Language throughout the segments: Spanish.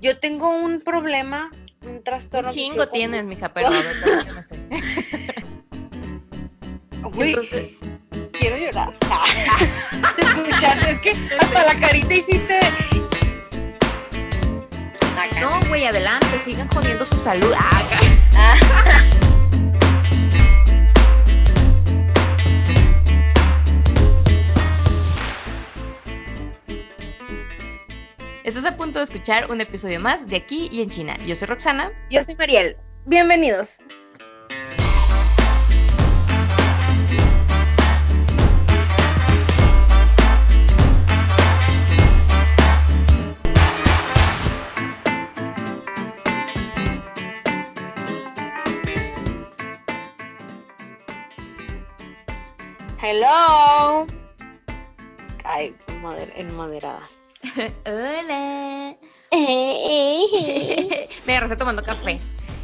Yo tengo un problema, un trastorno. Un chingo tienes, mija, pero a ver, yo no sé. Güey, quiero llorar. Te escuchaste, es que hasta la carita hiciste. No, güey, adelante, sigan jodiendo su salud. Ah, punto de escuchar un episodio más de Aquí y en China. Yo soy Roxana. Yo soy Mariel. Bienvenidos. Hello. Ay, moder- en moderada. Hola. Me agarraste tomando café.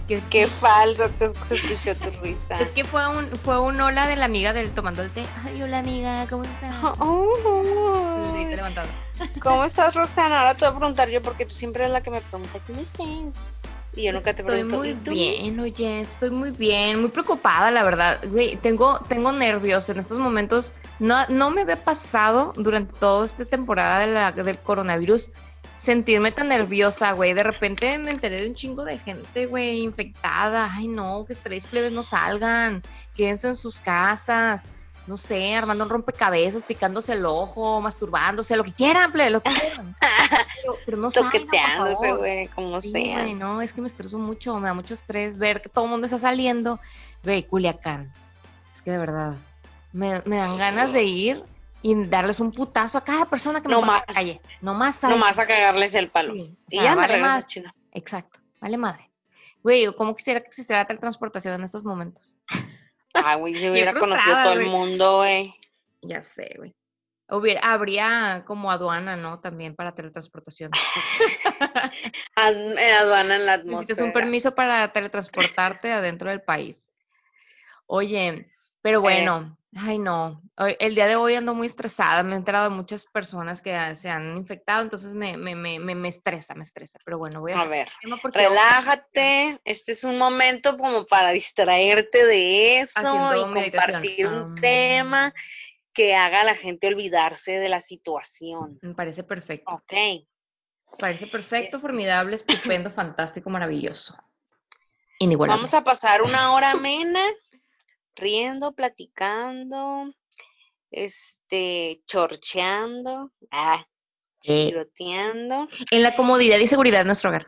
Que, Qué falso te se escuchó tu risa. es que fue un, fue un hola de la amiga del tomando el té. Ay, hola amiga, ¿cómo estás? Oh, te levantando. ¿Cómo estás, Roxana? Ahora te voy a preguntar yo porque tú siempre eres la que me pregunta ¿cómo estás? Y yo nunca te Estoy pregunto. muy ¿y tú? bien, oye, estoy muy bien, muy preocupada, la verdad. Güey, tengo, tengo nervios en estos momentos. No, no me había pasado durante toda esta temporada de la- del coronavirus sentirme tan nerviosa, güey. De repente me enteré de un chingo de gente, güey, infectada. Ay, no, que estrés plebes no salgan, quédense en sus casas. No sé, armando un rompecabezas, picándose el ojo, masturbándose, lo que quieran, plebe, lo que quieran. Pero, pero no Toqueteándose, güey, como Sí, sea. güey, no, es que me estreso mucho, me da mucho estrés ver que todo el mundo está saliendo. Güey, Culiacán. Es que de verdad, me, me dan ganas de ir y darles un putazo a cada persona que me No pase en la más. calle. No más. a Nomás eso. a cagarles el palo. Sí, o y ya vale madre. a China. Exacto, vale madre. Güey, yo como quisiera que existiera la teletransportación en estos momentos. Ay, güey, yo hubiera conocido todo el mundo, güey. Ya sé, güey. Hubiera, habría como aduana, ¿no? También para teletransportación. En aduana en la atmósfera. Necesitas un permiso para teletransportarte adentro del país. Oye, pero bueno, ay no, hoy- el día de hoy ando muy estresada, me he enterado de muchas personas que se han infectado, entonces me, me, me, me, me estresa, me estresa, pero bueno, voy a... A ver, relájate. Este es un momento como para distraerte de eso Haciendo y meditación. compartir un tema que haga a la gente olvidarse de la situación. Me parece perfecto, Ok. parece perfecto, Este- formidable, estupendo, fantástico, maravilloso. Inigualable. Vamos a pasar una hora amena, riendo, platicando, este, chorcheando, ah, Eh. chiroteando. En la comodidad y seguridad de nuestro hogar.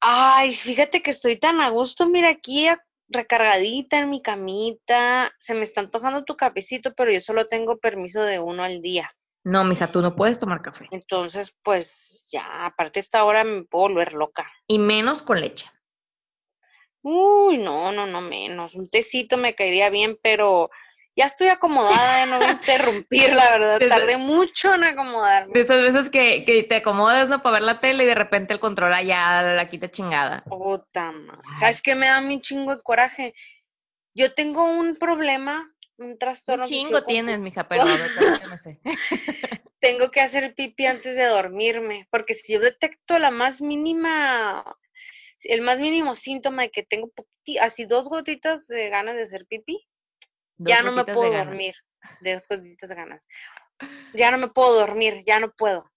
Ay, fíjate que estoy tan a gusto, mira aquí recargadita en mi camita. Se me está antojando tu cafecito, pero yo solo tengo permiso de uno al día. No, mija, tú no puedes tomar café. Entonces, pues ya, aparte esta hora me puedo volver loca. Y menos con leche. Uy, no, no, no menos. Un tecito me caería bien, pero ya estoy acomodada, no voy a interrumpir, la verdad. Tardé mucho en acomodarme. De esas veces que, que te acomodas, ¿no? Para ver la tele y de repente el control allá la quita chingada. Puta madre. ¿Sabes qué me da mi chingo de coraje? Yo tengo un problema, un Un trastorno. chingo obsesivo tienes, mija, pero no sé. Tengo que hacer pipí antes de dormirme, porque si yo detecto la más mínima, el más mínimo síntoma de que tengo así dos gotitas de ganas de hacer pipí, Dos ya no me de puedo dormir. De dos gotitas de ganas. Ya no me puedo dormir, ya no puedo.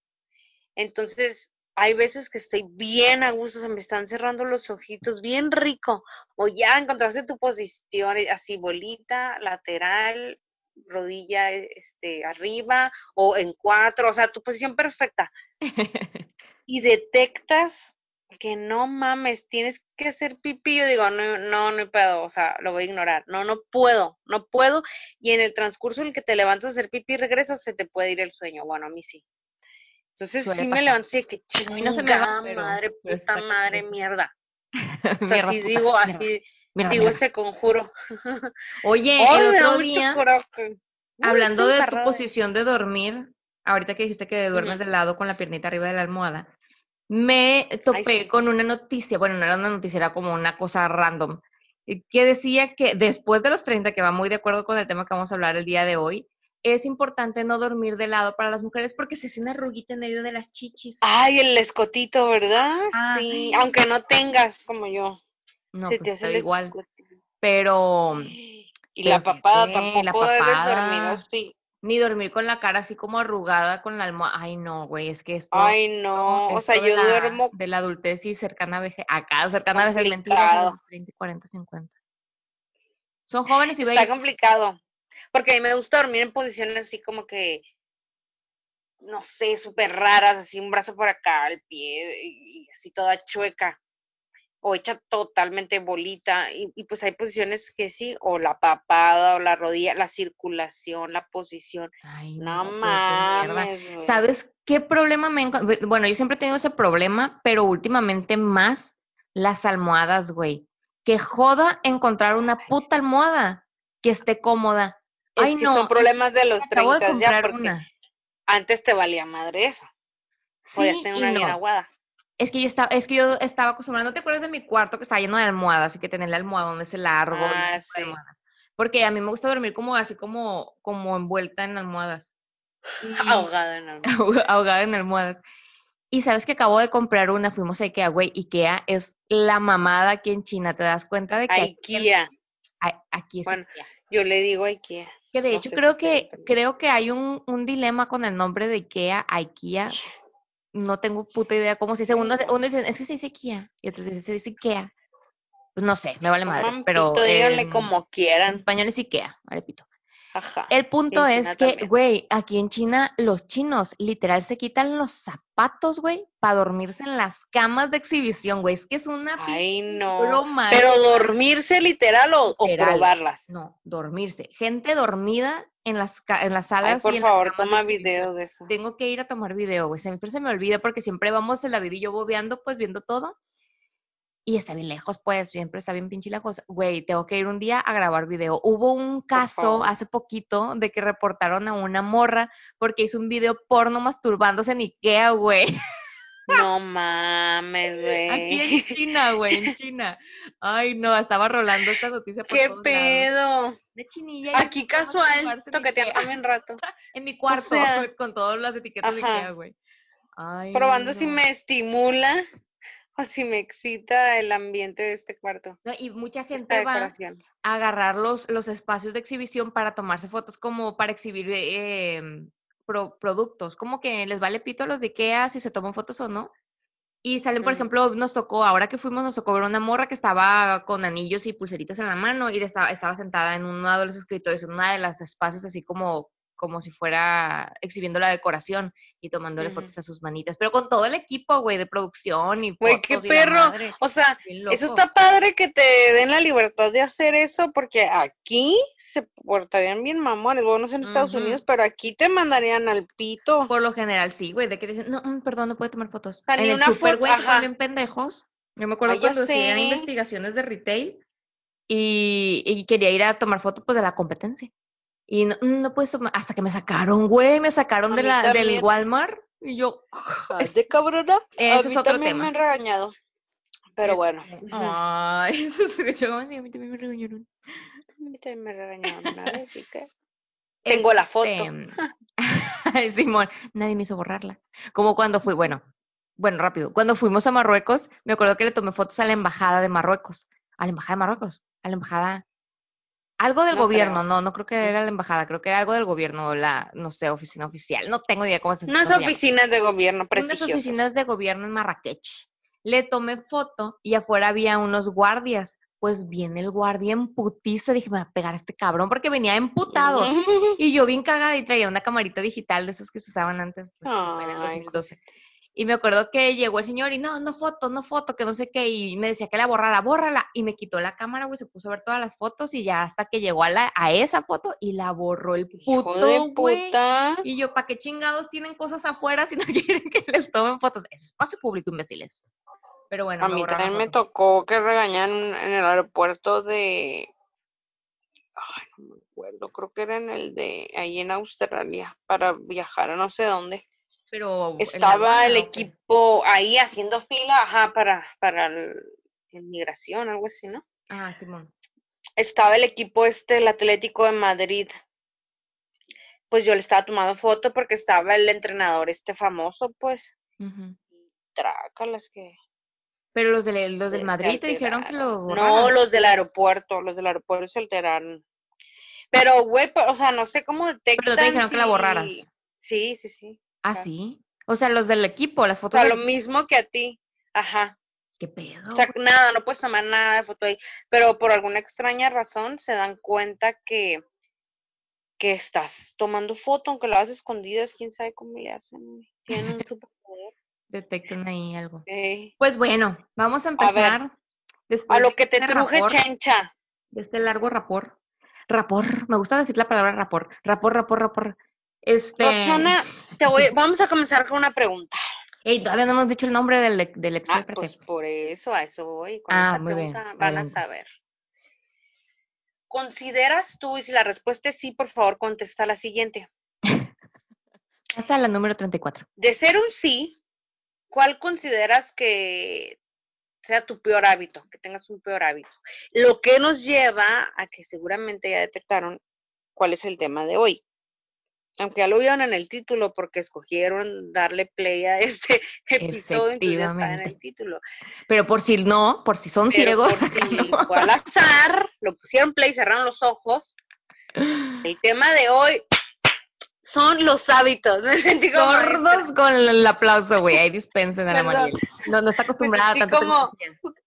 Entonces, hay veces que estoy bien a gusto, se me están cerrando los ojitos, bien rico. O ya encontraste tu posición, eh, así bolita, lateral, rodilla este, arriba o en cuatro, o sea, tu posición perfecta. Y detectas que no mames, tienes que hacer pipí. Yo digo, no, no, no puedo, o sea, lo voy a ignorar. No, no puedo, no puedo. Y en el transcurso en el que te levantas a hacer pipí y regresas, se te puede ir el sueño. Bueno, a mí sí. Entonces Suele sí me levanto así de que no se me va, pero- madre, pero puta madre, mierda. O sea, así digo, mierda, así mierda, digo mierda. ese conjuro. Oye, el otro día, hablando de tu posición de dormir, ahorita que dijiste que duermes de lado con la piernita arriba de la almohada, me topé sí. con una noticia, bueno, no era una noticia, era como una cosa random, eh, que decía que después de los 30, que va muy de acuerdo con el tema que vamos a hablar el día de hoy, es importante no dormir de lado para las mujeres porque se hace una arruguita en medio de las chichis. Ay, el escotito, ¿verdad? Ah. Sí, aunque no tengas como yo. no, se pues te hace el igual. escotito. Pero Y la papada tampoco la debes papada. dormir así. Ni dormir con la cara así como arrugada con la almohada. Ay, no, güey, es que esto, Ay, no. O sea, yo la, duermo de la adultez y cercana a vejez, acá cercana a vejez, mentiras, a los complicado. 30, 40, 50. Son jóvenes y Está bellos. complicado. Porque a mí me gusta dormir en posiciones así como que, no sé, súper raras, así un brazo por acá, el pie, y así toda chueca. O hecha totalmente bolita. Y, y pues hay posiciones que sí, o la papada, o la rodilla, la circulación, la posición. Ay, No no, qué mierda. mames. ¿Sabes qué problema me? Bueno, yo siempre he tenido ese problema, pero últimamente más las almohadas, güey. Que joda encontrar una puta almohada que esté cómoda. Es Ay, que no, son problemas de los acabo de 30 ya, porque una. antes te valía madre eso. Podías Sí tener y una bien no. aguada. Es que yo estaba, es que yo estaba acostumbrada, ¿no te acuerdas de mi cuarto que estaba lleno de almohadas y que tenía el almohadón ese largo Ah, sí. almohadas? Porque a mí me gusta dormir como así como, como envuelta en almohadas. Ahogada en algo. ahogada en almohadas. Y sabes que acabo de comprar una, fuimos a Ikea, güey. Ikea es la mamada aquí en China, ¿te das cuenta de que aquí, IKEA. a- aquí es Bueno, Ikea? Yo le digo IKEA. Que de no hecho si creo que creo que hay un, un dilema con el nombre de Ikea, IKEA. No tengo puta idea cómo se dice. Uno, uno dice, es que se dice Ikea, y otros dicen, se dice Ikea. Pues no sé, me vale madre, Toman pero pito, díganle como en quieran. español es Ikea, vale pito. Ajá. El punto es China que, también. güey, aquí en China los chinos literal se quitan los zapatos, güey, para dormirse en las camas de exhibición, güey. Es que es una Ay, no. broma. Pero dormirse literal o, probarlas. No, dormirse. Gente dormida en las, en las Ay, salas por y en las favor, camas toma video de eso. Tengo que ir a tomar video, güey. Siempre se me olvida porque siempre vamos en la vida y yo bobeando, pues viendo todo. Y está bien lejos, pues, siempre está bien pinche lejos. Güey, tengo que ir un día a grabar video. Hubo un caso hace poquito de que reportaron a una morra porque hizo un video porno masturbándose en Ikea, güey. No mames, Aquí en güey. China, güey, en China. Ay, no, estaba rolando esta noticia por ¿Qué todos lados. pedo? De chinilla. Aquí casual, Ikea. también rato. En mi cuarto, sea, con todas las etiquetas de. Ikea, güey. Ay, Probando si me estimula o si me excita el ambiente de este cuarto. No, y mucha gente va a agarrar los, los espacios de exhibición para tomarse fotos como para exhibir eh, em, pro- productos. Como que les vale pito a los de Ikea si se toman fotos o no. Y salen, por ejemplo, nos tocó, ahora que fuimos, nos tocó ver una morra que estaba con anillos y pulseritas en la mano y estaba, estaba sentada en uno de los escritorios, en uno de los espacios así como, como si fuera exhibiendo la decoración y tomándole Ujú. fotos a sus manitas. Pero con todo el equipo, güey, de producción y Güey, qué y la perro. madre. O sea, eso está padre que te den la libertad de hacer eso, porque aquí se portarían bien mamones. Bueno, no sé en Estados. Unidos, pero aquí te mandarían al pito. Por lo general, sí, güey, de que dicen, no, mm, perdón, no puede tomar fotos. en el una super, güey, ponen pendejos. Yo me acuerdo Ay, ya cuando hacía sé. investigaciones de retail y, y quería ir a tomar fotos, pues, de la competencia. Y no, mm, no puedes tomar, hasta que me sacaron, güey, me sacaron de la, del. Walmart y yo, de cabrona. Ese a es otro también tema. me han regañado. Pero bueno. Ay, eso se escuchó como si a mí también me regañaron. A mí también me regañaron una vez, así que. Tengo la foto. Este, Ay, Simón, nadie me hizo borrarla. Como cuando fui, bueno, bueno, rápido. Cuando fuimos a Marruecos, me acuerdo que le tomé fotos a la embajada de Marruecos. A la embajada de Marruecos. A la embajada. Algo del No gobierno, creo. no, no creo que Mm. era la embajada, creo que era algo del gobierno, la, no sé, oficina oficial. No tengo idea cómo se, Unas llama. oficinas de gobierno Unas prestigiosas. oficinas de gobierno en Marrakech. Le tomé foto y afuera había unos guardias. Pues viene el guardia en putiza. Dije, me va a pegar a este cabrón porque venía emputado. Y yo bien cagada y traía una camarita digital de esas que se usaban antes, pues en el Ay, 2012. Y me acuerdo que llegó el señor y no, no foto, no foto, que no sé qué, y me decía que la borrara, bórrala. Y me quitó la cámara, güey, se puso a ver todas las fotos y ya hasta que llegó a, la, a esa foto y la borró el Hijo puto, de güey. puta. Y yo, ¿para qué chingados tienen cosas afuera si no quieren que les tomen fotos? Es espacio público, imbéciles. Pero bueno, A mí también me tocó que regañaran en el aeropuerto de. Ay, no me acuerdo. Creo que era en el de. Ahí en Australia. Para viajar a no sé dónde. Pero ¿en la Estaba el equipo ahí haciendo fila, ajá, para, para el, inmigración, algo así, ¿no? Ah, Simón. Estaba el equipo este, el Atlético de Madrid. pues yo le estaba tomando foto porque estaba el entrenador este famoso, pues, Ujú. trácalas que Pero los, del los del Madrid te dijeron que lo borraran. No, los del aeropuerto, los del aeropuerto se alteraron. Pero, güey, pero, o sea, no sé cómo detectan Pero te dijeron que la borraras. Sí, sí, sí. Ah, sí. O sea, los del equipo, las O fotos sea, del lo mismo que a ti. Ajá. ¿Qué pedo? O sea, nada, no puedes tomar nada de foto ahí. Pero por alguna extraña razón se dan cuenta que, que estás tomando foto, aunque lo hagas escondidas, quién sabe cómo le hacen. Tienen un superpoder. Detectan ahí algo. Pues bueno, vamos a A ver, empezar después A lo que te este truje, rapor, chencha. de este largo rapor. Rapor, me gusta decir la palabra rapor. Rapor, rapor, rapor. Este. Roxana, te voy, vamos a comenzar con una pregunta. Ey, todavía no hemos dicho el nombre del, del episodio. Ah, pues por eso, a eso voy. Con Ah, esta muy bien, pregunta van a saber. ¿Consideras tú, y si la respuesta es sí, por favor, contesta la siguiente? Pasa a la número 34. De ser un sí, ¿cuál consideras que sea tu peor hábito, que tengas un peor hábito? Lo que nos lleva a que seguramente ya detectaron cuál es el tema de hoy. Aunque ya lo vieron en el título porque escogieron darle play a este episodio, entonces ya está en el título. Pero por si no, por si son Pero ciegos, por si no. fue al azar, lo pusieron play, cerraron los ojos. El tema de hoy son los hábitos. Me sentí como maestra. sordos con el aplauso, güey. Ahí dispensen a la Perdón. Mariel. No, no está acostumbrada a tanta como-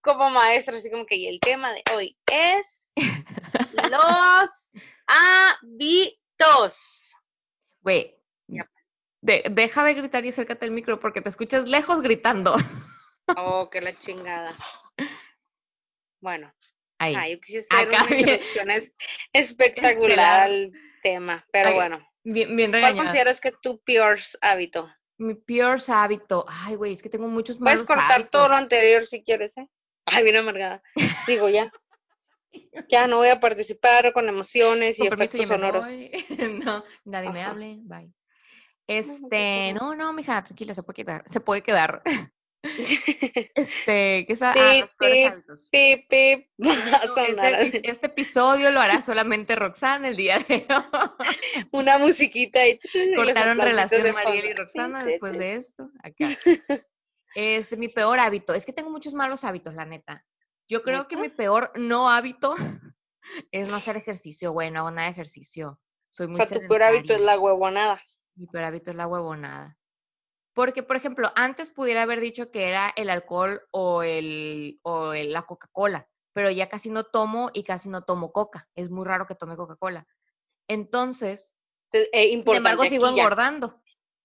como maestra, así como que y el tema de hoy es los hábitos. Güey, de- deja de gritar y acércate al micro porque te escuchas lejos gritando. Oh, que la chingada. Bueno, Ahí. ah, yo quise hacer Acá una introducción es- espectacular al tema, pero Ay, bueno. Bien, bien ¿Cuál consideras que tu peor hábito? Mi peor hábito. Ay, güey, es que tengo muchos Puedes malos cortar hábitos. todo lo anterior si quieres, ¿eh? Ay, bien amargada. Digo, ya. Ya no voy a participar con emociones y permiso, efectos sonoros. no, nadie me hable. Bye. Este, no, no, mija, tranquila, se puede quedar. Se puede quedar. Este, ¿qué es a- ah, Pip, pip. Pip, pip. No, este, este episodio lo hará solamente Roxana el día de hoy. Una musiquita y Cortaron relación de Mariel y. Roxana después de esto. Acá. Este, mi peor hábito. Es que tengo muchos malos hábitos, la neta. Yo creo que mi peor no hábito es no hacer ejercicio, güey, no hago nada de ejercicio. Soy O muy sea, tu peor hábito es la huevonada. Mi peor hábito es la huevonada. Porque, por ejemplo, antes pudiera haber dicho que era el alcohol o, el, o el- la Coca-Cola, pero ya casi no tomo y casi no tomo coca. Es muy raro que tome Coca-Cola. Entonces, eh, sin embargo, sigo engordando.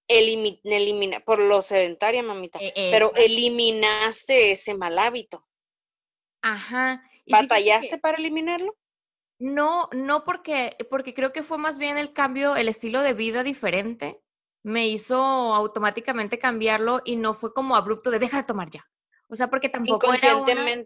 Elimi- elimina, por lo sedentaria, mamita. Eh, Pero eliminaste ese mal hábito. Ajá. Y fíjate que ¿Batallaste para eliminarlo? No, no porque, porque creo que fue más bien el cambio, el estilo de vida diferente. Me hizo automáticamente cambiarlo y no fue como abrupto de deja de tomar ya. O sea, porque tampoco era una.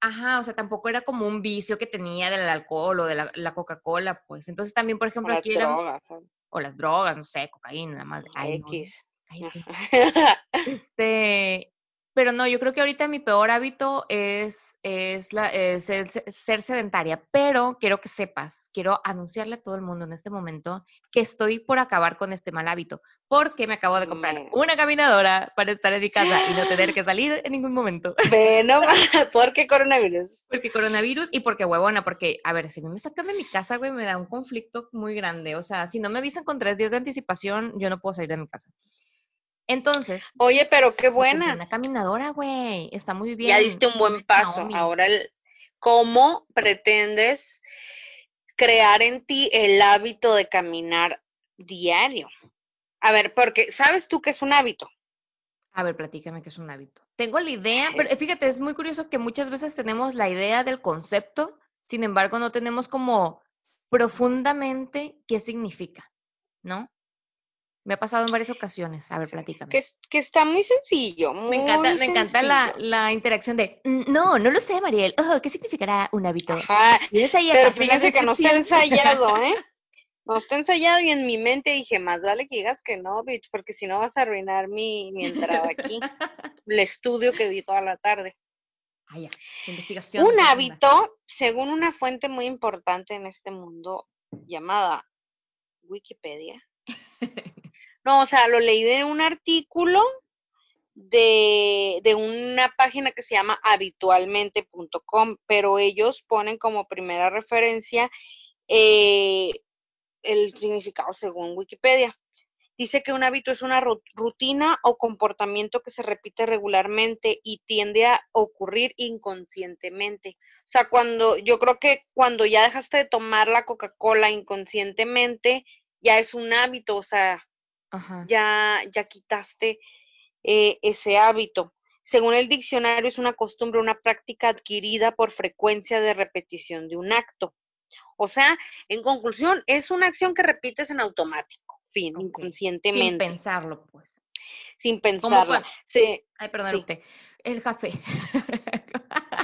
Ajá, o sea, tampoco era como un vicio que tenía del alcohol o de la, la Coca-Cola, pues. Entonces también, por O ejemplo, las aquí eran, drogas. o las drogas, no sé, cocaína, la madre. Ay, no, X. cállate. Este, pero no, yo creo que ahorita mi peor hábito es, es, la, es el se- ser sedentaria, pero quiero que sepas, quiero anunciarle a todo el mundo en este momento que estoy por acabar con este mal hábito, porque me acabo de comprar Me- una caminadora para estar en mi casa y no tener que salir en ningún momento. Nomás, ¿por qué coronavirus? Porque coronavirus y porque huevona, porque, a ver, si me sacan de mi casa, güey, me da un conflicto muy grande. O sea, si no me avisan con tres días de anticipación, yo no puedo salir de mi casa. Entonces, Oye, pero qué buena. una caminadora, güey. Está muy bien. Ya diste un buen paso. Ahora, ¿cómo pretendes crear en ti el hábito de caminar diario? A ver, porque sabes tú que es un hábito. A ver, platícame que es un hábito. Tengo la idea, pero eh, fíjate, es muy curioso que muchas veces tenemos la idea del concepto, sin embargo, no tenemos como profundamente qué significa, ¿no? Me ha pasado en varias ocasiones. A ver, platícame. Que, es- que está muy sencillo. Me encanta, me encanta la, la interacción de, "Mm, no, no lo sé, Mariel. Oh, ¿Qué significará un hábito? Ajá, ¿Tienes ahí pero fíjense que no está ensayado, ¿eh? No está ensayado y en mi mente dije, más vale que digas que no, bitch, porque si no vas a arruinar mi, mi entrada aquí, el estudio que di toda la tarde. Ah, ya. Investigación. Un hábito, según una fuente muy importante en este mundo llamada Wikipedia, No, o sea, lo leí de un artículo de, de una página que se llama habitualmente.com, pero ellos ponen como primera referencia eh, el significado según Wikipedia. Dice que un hábito es una rutina o comportamiento que se repite regularmente y tiende a ocurrir inconscientemente. O sea, cuando yo creo que cuando ya dejaste de tomar la Coca-Cola inconscientemente, ya es un hábito, o sea, Ajá. ya ya quitaste eh, ese hábito. Según el diccionario, es una costumbre, una práctica adquirida por frecuencia de repetición de un acto. O sea, en conclusión, es una acción que repites en automático, fin, inconscientemente. Sin pensarlo, pues. Sin Sí, Ay, perdón, Sí. El café.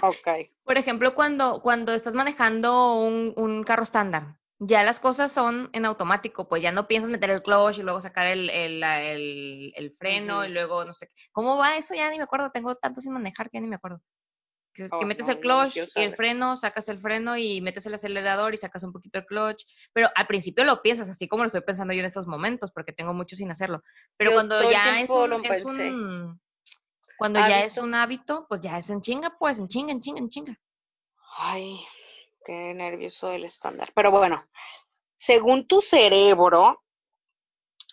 ok. Por ejemplo, cuando, cuando estás manejando un, un carro estándar, ya las cosas son en automático, pues ya no piensas meter el clutch y luego sacar el, el, el- el freno y luego no sé. ¿Cómo va eso? Ya ni me acuerdo. Tengo tanto sin manejar que ya ni me acuerdo. Que, que Oh, metes no, el no clutch y el freno, sacas el freno y metes el acelerador y sacas un poquito el clutch. Pero al principio lo piensas, así como lo estoy pensando yo en estos momentos, porque tengo mucho sin hacerlo. Pero Yo cuando ya es un, es un, cuando ya es Hábito. un hábito, pues ya es en chinga, pues en chinga, en chinga, en chinga. Ay, qué nervioso el estándar. Pero bueno, según tu cerebro,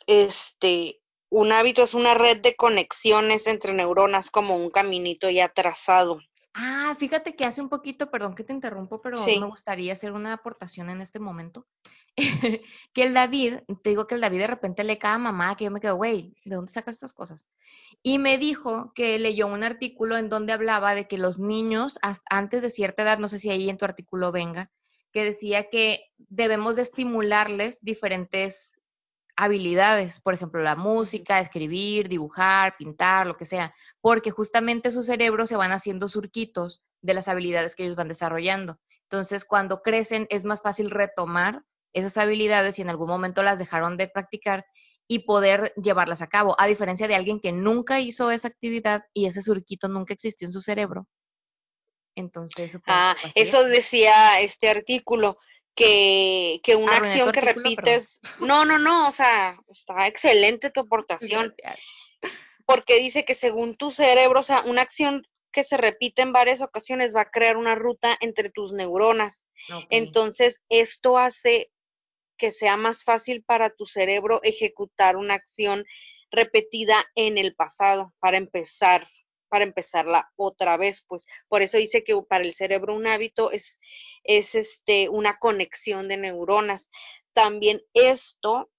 este, un hábito es una red de conexiones entre neuronas como un caminito ya trazado. Ah, fíjate que hace un poquito, perdón que te interrumpo, pero Sí. me gustaría hacer una aportación en este momento. que el David, te digo que el David de repente lee cada mamá que yo me quedo, güey, ¿de dónde sacas estas cosas? Y me dijo que leyó un artículo en donde hablaba de que los niños, antes de cierta edad, no sé si ahí en tu artículo venga, que decía que debemos de estimularles diferentes habilidades, por ejemplo, la música, escribir, dibujar, pintar, lo que sea, porque justamente su cerebro se van haciendo surquitos de las habilidades que ellos van desarrollando. Entonces, cuando crecen es más fácil retomar esas habilidades y en algún momento las dejaron de practicar y poder llevarlas a cabo, a diferencia de alguien que nunca hizo esa actividad y ese surquito nunca existió en su cerebro. Entonces, supongo Ah, eso decía este artículo, que, que una Arruiné tu acción que perdón. repites. No, no, no, o sea, está excelente tu aportación. Porque dice que según tu cerebro, o sea, una acción que se repite en varias ocasiones va a crear una ruta entre tus neuronas. Entonces, esto hace que sea más fácil para tu cerebro ejecutar una acción repetida en el pasado para empezar para empezarla otra vez, pues por eso dice que para el cerebro un hábito es, es este, una conexión de neuronas. También esto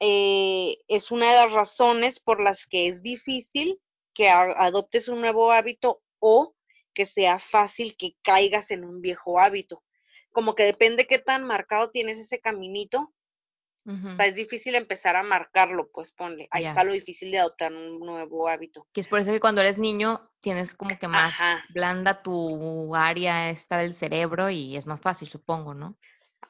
eh, es una de las razones por las que es difícil que adoptes un nuevo hábito o que sea fácil que caigas en un viejo hábito. Como que depende qué tan marcado tienes ese caminito. O sea, es difícil empezar a marcarlo, pues ponle. Ahí está lo difícil de adoptar un nuevo hábito. Que es por eso que cuando eres niño tienes como que más Ajá. blanda tu área esta del cerebro y es más fácil, supongo, ¿no?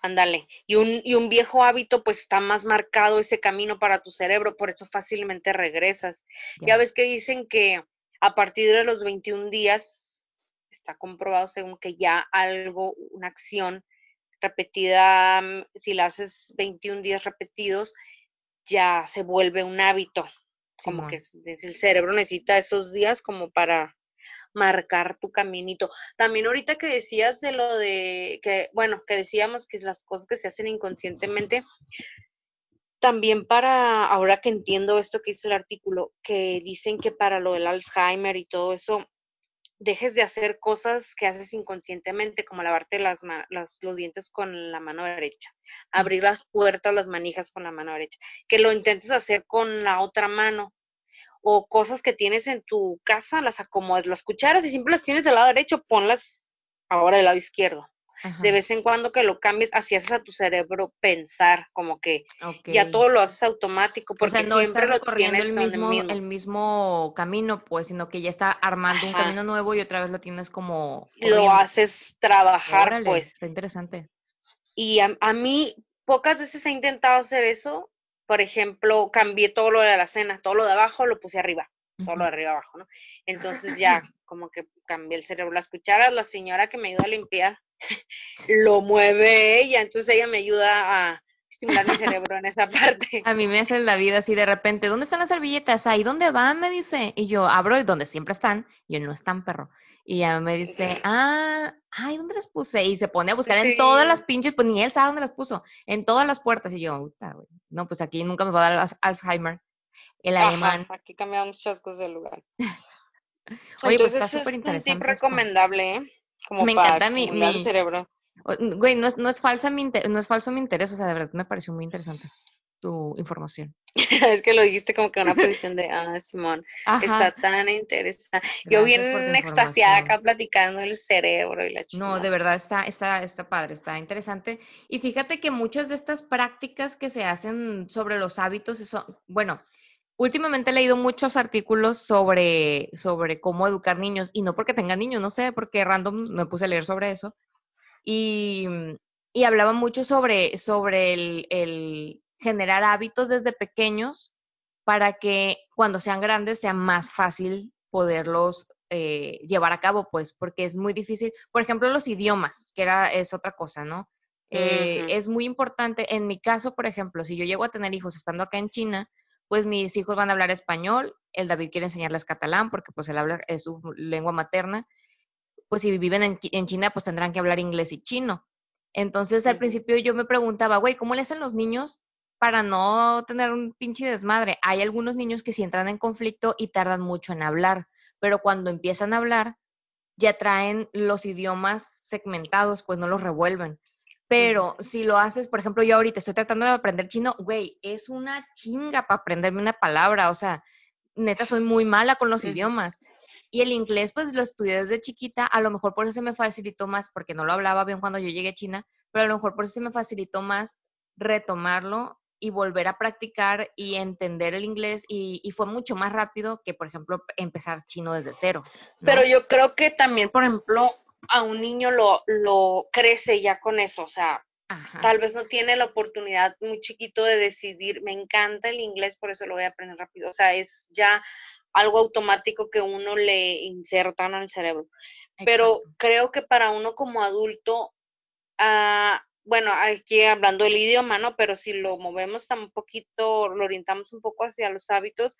Ándale. Y un, y un viejo hábito, pues está más marcado ese camino para tu cerebro, por eso fácilmente regresas. Ya, Ya. ves que dicen que a partir de los 21 días, está comprobado según que ya algo, una acción repetida, mm, si la haces 21 días repetidos, ya se vuelve un hábito. Como que el cerebro necesita esos días como para marcar tu caminito. También ahorita que decías de lo de que, bueno, que decíamos que las cosas que se hacen inconscientemente, también para, ahora que entiendo esto que dice el artículo, que dicen que para lo del Alzheimer y todo eso, dejes de hacer cosas que haces inconscientemente, como lavarte las, las- los dientes con la mano derecha, abrir las puertas, las manijas con la mano derecha, que lo intentes hacer con la otra mano, o cosas que tienes en tu casa, las acomodas, las cucharas y siempre las tienes del lado derecho, ponlas ahora del lado izquierdo. Ajá. De vez en cuando que lo cambies, así haces a tu cerebro pensar, como que ya todo lo haces automático, O porque sea, no siempre está lo tienes el mismo, mismo. el mismo camino, pues, sino que ya está armando un camino nuevo y otra vez lo tienes como Lo haces trabajar, Órale, pues. está interesante. Y a, a mí pocas veces he intentado hacer eso. Por ejemplo, cambié todo lo de la cena, todo lo de abajo lo puse arriba, todo lo de arriba abajo, ¿no? Entonces ya como que cambié el cerebro. Las cucharas, la señora que me ayuda a limpiar, lo mueve ella, entonces ella me ayuda a estimular mi cerebro en esa parte. A mí me hace la vida así de repente, ¿dónde están las servilletas? Ahí, ¿dónde van? Me dice. Y yo abro y donde siempre están. Y yo, no están, perro. Y ya me dice, ah, ay, ¿dónde las puse? Y se pone a buscar en todas las pinches, pues ni él sabe dónde las puso. En todas las puertas. Y yo, puta, güey. No, pues aquí nunca nos va a dar Alz- Alzheimer. El Ajá, alemán. aquí cambiamos muchas cosas de lugar. Oye, pues Entonces, está ese súper es interesante esto. recomendable, ¿eh? Como Me para encanta mi, mi, cerebro. Güey, no es, no es falsa mi no es falso mi interés, o sea, de verdad me pareció muy interesante tu información. Es que lo dijiste como que una posición de, ah, Simón, está tan interesante. Yo bien extasiada acá platicando el cerebro y la No, chingada. de verdad está, está, está padre, está interesante. Y fíjate que muchas de estas prácticas que se hacen sobre los hábitos, son, bueno, últimamente he leído muchos artículos sobre, sobre cómo educar niños, y no porque tenga niños, no sé, porque random me puse a leer sobre eso. y, y hablaba mucho sobre, sobre el, el generar hábitos desde pequeños para que cuando sean grandes sea más fácil poderlos eh, llevar a cabo, pues, porque es muy difícil. Por ejemplo, los idiomas, que era, es otra cosa, ¿no? Eh, es muy importante. En mi caso, por ejemplo, si yo llego a tener hijos estando acá en China, pues mis hijos van a hablar español, el David quiere enseñarles catalán porque pues él habla, es su lengua materna, pues si viven en, en China, pues tendrán que hablar inglés y chino. Entonces al principio yo me preguntaba, güey, ¿cómo le hacen los niños para no tener un pinche desmadre? Hay algunos niños que sí entran en conflicto y tardan mucho en hablar, pero cuando empiezan a hablar ya traen los idiomas segmentados, pues no los revuelven. Pero si lo haces, por ejemplo, yo ahorita estoy tratando de aprender chino, güey, es una chinga para aprenderme una palabra, o sea, neta soy muy mala con los idiomas. Y el inglés, pues lo estudié desde chiquita, a lo mejor por eso se me facilitó más, porque no lo hablaba bien cuando yo llegué a China, pero a lo mejor por eso se me facilitó más retomarlo y volver a practicar y entender el inglés y, y fue mucho más rápido que, por ejemplo, empezar chino desde cero, Pero yo creo que también, por ejemplo, a un niño lo, lo crece ya con eso, o sea, Ajá, tal vez no tiene la oportunidad muy chiquito de decidir, me encanta el inglés, por eso lo voy a aprender rápido, o sea, es ya algo automático que uno le insertan al cerebro. Pero creo que para uno como adulto, ah, bueno, aquí hablando del idioma, ¿no? Pero si lo movemos tan un poquito, lo orientamos un poco hacia los hábitos,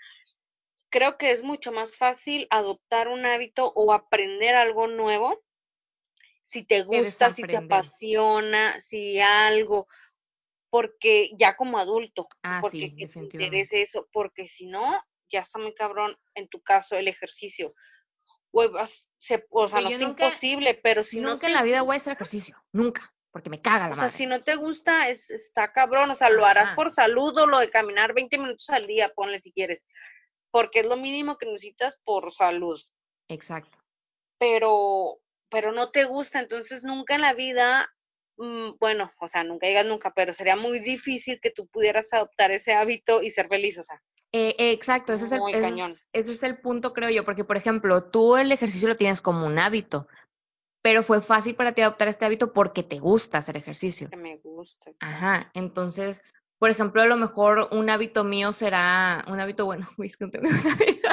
creo que es mucho más fácil adoptar un hábito o aprender algo nuevo si te gusta, si te apasiona, si algo, porque ya como adulto, Ah, porque sí, te interese eso, porque si no, ya está muy cabrón, en tu caso, el ejercicio. Güey, vas, se, o sea, no está nunca, imposible, pero si no nunca en la vida voy a hacer ejercicio, nunca, porque me caga o la sea, si no te gusta, es, está cabrón, o sea, lo harás por salud o lo de caminar 20 minutos al día, ponle si quieres, porque es lo mínimo que necesitas por salud. exacto. pero, pero no te gusta, entonces nunca en la vida, mm, bueno, o sea, nunca digas nunca, pero sería muy difícil que tú pudieras adoptar ese hábito y ser feliz, o sea, Eh, eh, exacto, ese es el, ese ese es el punto, creo yo, porque, por ejemplo, tú el ejercicio lo tienes como un hábito, pero fue fácil para ti adoptar este hábito porque te gusta hacer ejercicio. que me gusta. Ajá, entonces, por ejemplo, a lo mejor un hábito mío será, un hábito bueno, un hábito.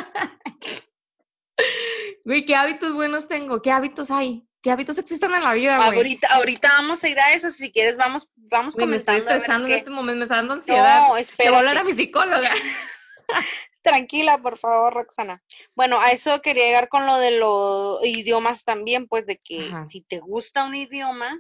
Güey, ¿qué hábitos buenos tengo? ¿Qué hábitos hay? ¿Qué hábitos existen en la vida, güey? Ahorita, ahorita vamos a ir a eso, si quieres vamos, vamos Güey, me estoy comentando a ver estresando en qué. este momento, me está dando ansiedad. No, Le voy a hablar a mi psicóloga. Tranquila, por favor, Roxana. Bueno, a eso quería llegar con lo de los idiomas también, pues de que Ajá. si te gusta un idioma,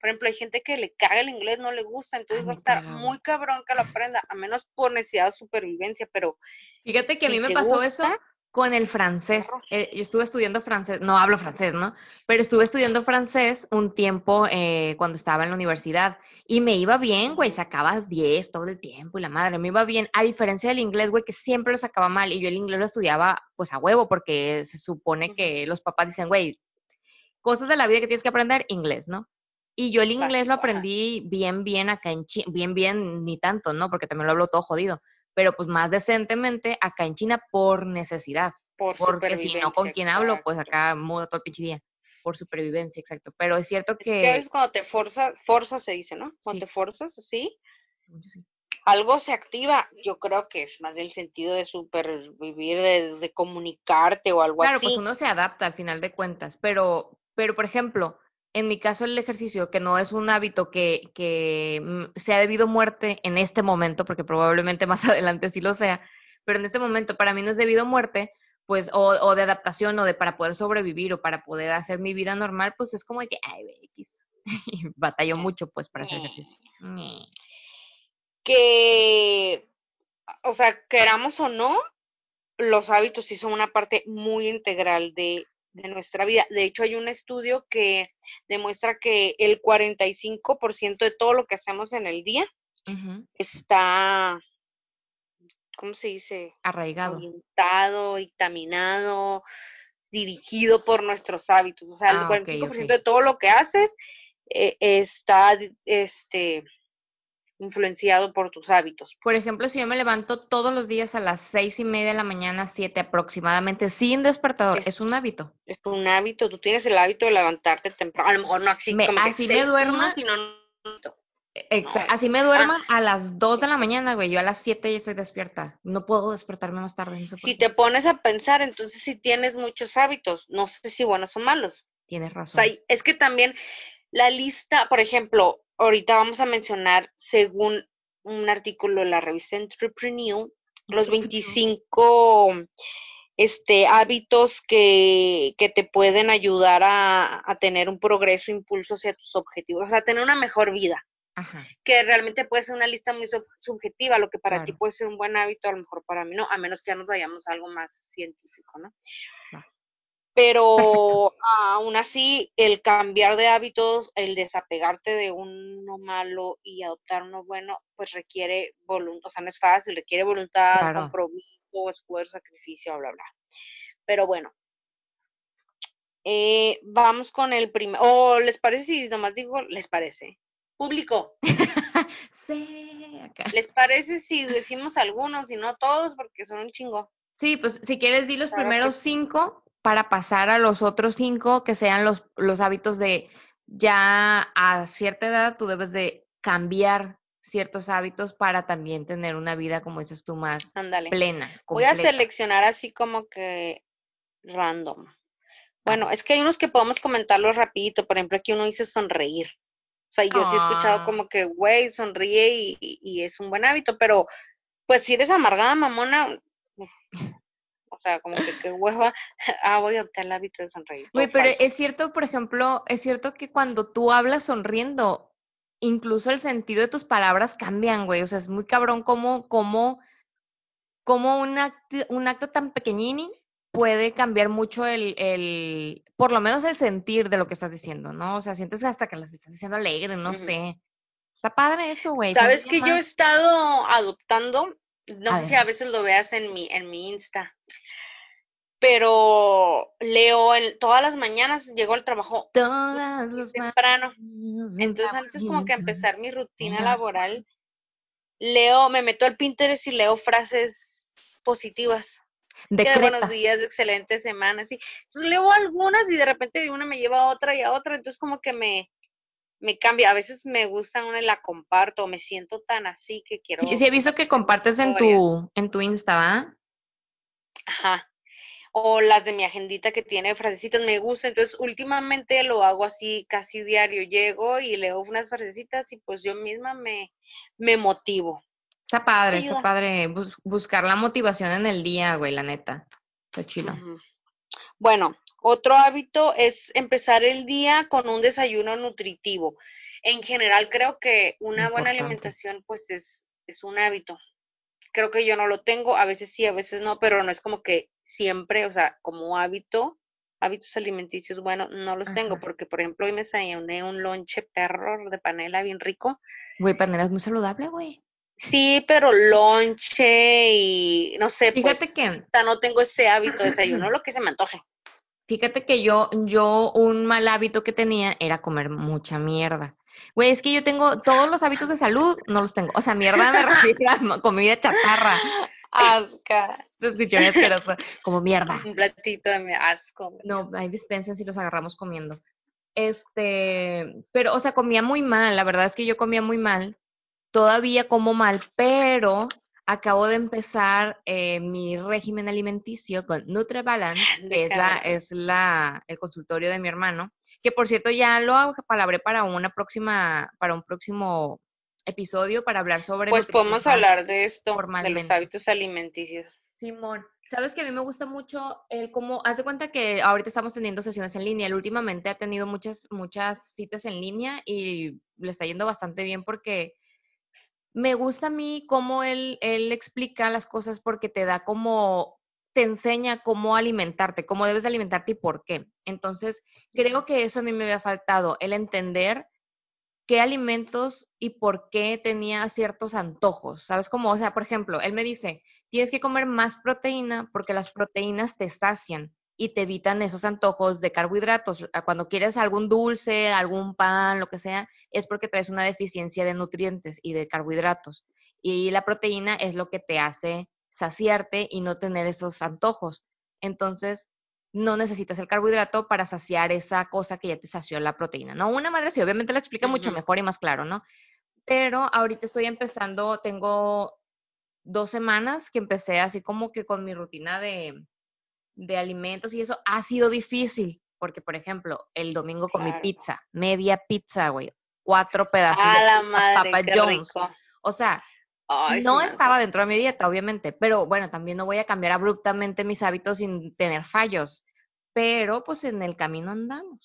por ejemplo, hay gente que le caga el inglés, no le gusta, entonces Ay, va a me estar güey. muy cabrón que lo aprenda, a menos por necesidad de supervivencia, pero Fíjate que a mí si me te pasó gusta, eso con el francés. Eh, yo estuve estudiando francés, no hablo francés, ¿no? Pero estuve estudiando francés un tiempo eh, cuando estaba en la universidad y me iba bien, güey, Ujú, sacaba 10 todo el tiempo y la madre, me iba bien, a diferencia del inglés, güey, que siempre lo sacaba mal y yo el inglés lo estudiaba pues a huevo porque se supone que los papás dicen, güey, cosas de la vida que tienes que aprender, inglés, ¿no? Y yo el inglés lo aprendí bien, bien acá en China, bien, bien, ni tanto, ¿no? Porque también lo hablo todo jodido, pero pues más decentemente acá en China por necesidad, por porque si no, ¿con quién hablo? Pues acá mudo todo el pinche día, por supervivencia, exacto. Pero es cierto Es que a que, veces cuando te forzas, forzas se dice, ¿no? Cuando te forzas así, sí. algo se activa. Yo creo que es más del sentido de supervivir, de, de comunicarte o algo Claro, pues así. uno se adapta al final de cuentas, pero, pero por ejemplo, en mi caso el ejercicio, que no es un hábito que, que mm, sea debido a muerte en este momento, porque probablemente más adelante sí lo sea, pero en este momento para mí no es debido a muerte, pues, o, de adaptación, o de para poder sobrevivir, o para poder hacer mi vida normal, pues es como de que, ay, X. Batalló mucho, pues, para hacer ejercicio. Que, o sea, queramos o no, los hábitos sí son una parte muy integral de, de nuestra vida. De hecho, hay un estudio que demuestra que el 45% de todo lo que hacemos en el día está, ¿cómo se dice? Arraigado. orientado, dictaminado, dirigido por nuestros hábitos. O sea, el Ah, ok, 45% ok. de todo lo que haces eh, está este, influenciado por tus hábitos. Por pues. ejemplo, si yo me levanto todos los días a las seis y media de la mañana, siete aproximadamente, sin despertador, Es- es un hábito. Es un hábito, tú tienes el hábito de levantarte temprano. A lo mejor no así Me- como que así me duerma. No. Así me duerma a las 2 de la mañana, güey. Yo a las 7 ya estoy despierta. No puedo despertarme más tarde, no sé por si te pones a pensar, entonces si tienes muchos hábitos, no sé si buenos o malos. Tienes O razón. sea, es que también la lista, por ejemplo, ahorita vamos a mencionar, según un artículo de la revista Entrepreneur, los 25 este, hábitos que, que te pueden ayudar a, a tener un progreso, impulso hacia tus objetivos, o sea, tener una mejor vida, Ajá. que realmente puede ser una lista muy sub- subjetiva, lo que para ti puede ser un buen hábito, a lo mejor para mí no, a menos que ya nos vayamos a algo más científico, ¿no? Va. Pero Perfecto. aún así, el cambiar de hábitos, el desapegarte de uno malo y adoptar uno bueno, pues requiere voluntad, o sea, no es fácil, requiere voluntad, Claro. compromiso, esfuerzo, sacrificio, bla, bla. Pero bueno, eh, vamos con el primer, o les parece si nomás digo, les parece. Público, Sí, acá. ¿les parece si decimos algunos y no todos? Porque son un chingo. Sí, pues si quieres di los Claro primeros cinco para pasar a los otros cinco que sean los, los hábitos de ya a cierta edad tú debes de cambiar ciertos hábitos para también tener una vida, como dices tú, más plena, Voy a seleccionar así como que random. Bueno, es que hay unos que podemos comentarlos rapidito. Por ejemplo, aquí uno dice sonreír. O sea, yo sí he escuchado Ah. como que, güey, sonríe y, y- es un buen hábito, pero pues si eres amargada, mamona, sea, como que qué hueva, ah, voy a adoptar el hábito de sonreír. Güey, pero falso. es cierto, por ejemplo, es cierto que cuando tú hablas sonriendo, incluso el sentido de tus palabras cambian, güey. O sea, es muy cabrón cómo, cómo, cómo un acto, un acto tan pequeñín puede cambiar mucho el, el, por lo menos el sentir de lo que estás diciendo, ¿no? O sea, sientes hasta que las estás diciendo alegre, no sé. Está padre eso, güey. ¿Sabes que yo he estado adoptando? No A sé si a veces lo veas en mi, en mi Insta, pero leo todas las mañanas, llego al trabajo Todas las temprano. Entonces, antes como que empezar mi rutina laboral, leo, me meto al Pinterest y leo frases positivas. Que de buenos días, de excelente semana, sí. Entonces leo algunas y de repente de una me lleva a otra y a otra, entonces como que me, me cambia. A veces me gusta una y la comparto, me siento tan así que quiero Sí, sí he visto que compartes en tu, en tu Insta, ¿va? Ajá. O las de mi agendita que tiene frasecitas, me gusta. Entonces, últimamente lo hago así casi diario. Llego y leo unas frasecitas y pues yo misma me, me motivo. Está padre, está padre bus- buscar la motivación en el día, güey, la neta. Está chido. Bueno, otro hábito es empezar el día con un desayuno nutritivo. En general, creo que una buena alimentación, pues es, es un hábito. Creo que yo no lo tengo, a veces sí, a veces no, pero no es como que siempre, o sea, como hábito, hábitos alimenticios, bueno, no los tengo, porque por ejemplo hoy me desayuné un lonche perro de panela bien rico. Güey, panela es muy saludable, güey. Sí, pero lonche y no sé, Fíjate pues, que, no tengo ese hábito de desayuno, lo que se me antoje. fíjate que yo, yo, un mal hábito que tenía era comer mucha mierda. Güey, es que yo tengo todos los hábitos de salud, no los tengo. O sea, mierda me refiero a comida chatarra. Asca, Se escuchó asqueroso. Como mierda. un platito de asco. No, hay dispensas y los agarramos comiendo. Este, pero, o sea, comía muy mal. La verdad es que yo comía muy mal. Todavía como mal, pero acabo de empezar eh, mi régimen alimenticio con NutriBalance, De que es, la, es la, el consultorio de mi hermano, que por cierto ya lo palabré para una próxima, para un próximo episodio para hablar sobre Pues podemos hablar de esto, de los hábitos alimenticios. Simón, sabes que a mí me gusta mucho el cómo, haz de cuenta que ahorita estamos teniendo sesiones en línea, él últimamente ha tenido muchas, muchas citas en línea y le está yendo bastante bien porque me gusta a mí cómo él, él explica las cosas porque te da como, te enseña cómo alimentarte, cómo debes de alimentarte y por qué. Entonces, creo que eso a mí me había faltado, el entender qué alimentos y por qué tenía ciertos antojos, ¿sabes? Como, o sea, por ejemplo, él me dice, tienes que comer más proteína porque las proteínas te sacian y te evitan esos antojos de carbohidratos. Ah, Cuando quieres algún dulce, algún pan, lo que sea, es porque traes una deficiencia de nutrientes y de carbohidratos. Y la proteína es lo que te hace saciarte y no tener esos antojos. Entonces, no necesitas el carbohidrato para saciar esa cosa que ya te sació la proteína, ¿no? Una madre sí, obviamente lo explica mucho mejor y más claro, ¿no? Pero ahorita estoy empezando, tengo dos semanas que empecé así como que con mi rutina de, de alimentos y eso ha sido difícil, porque por ejemplo, el domingo comí Claro. pizza, media pizza, güey, cuatro pedazos A de la madre, Papa qué rico. O sea, Ay, sí no estaba dentro de mi dieta, obviamente, pero bueno, también no voy a cambiar abruptamente mis hábitos sin tener fallos, pero pues en el camino andamos,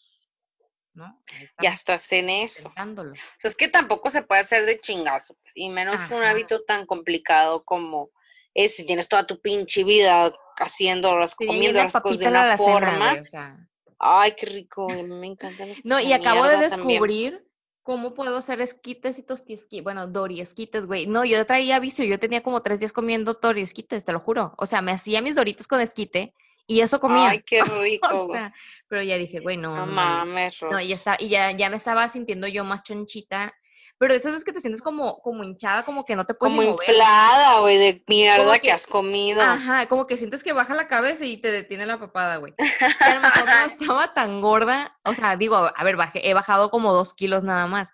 ¿no? Ya estás en eso. O sea, es que tampoco se puede hacer de chingazo, y menos un hábito tan complicado como es si tienes toda tu pinche vida haciendo las, Tenía comiendo llena de las cosas de papitas la una alacena, forma. güey, o sea. Ay, qué rico, me encantan No, y acabo de también. Cómo puedo hacer esquites y tostiesquites, bueno, doriesquites, güey. No, yo traía vicio, yo tenía como tres días comiendo doriesquites, te lo juro. O sea, me hacía mis doritos con esquite y eso comía. Ay, qué O rico. güey. sea, pero ya dije, güey, no, No mames. No, y ya está, y ya, ya me estaba sintiendo yo más chonchita. Pero esas veces que te sientes como, como hinchada, como que no te puedes Como mover. inflada, güey, de mierda que, que- has comido. Ajá, como que sientes que baja la cabeza y te detiene la papada, güey. A lo mejor no estaba tan gorda, o sea, digo, a ver, bajé, he bajado como dos kilos nada más,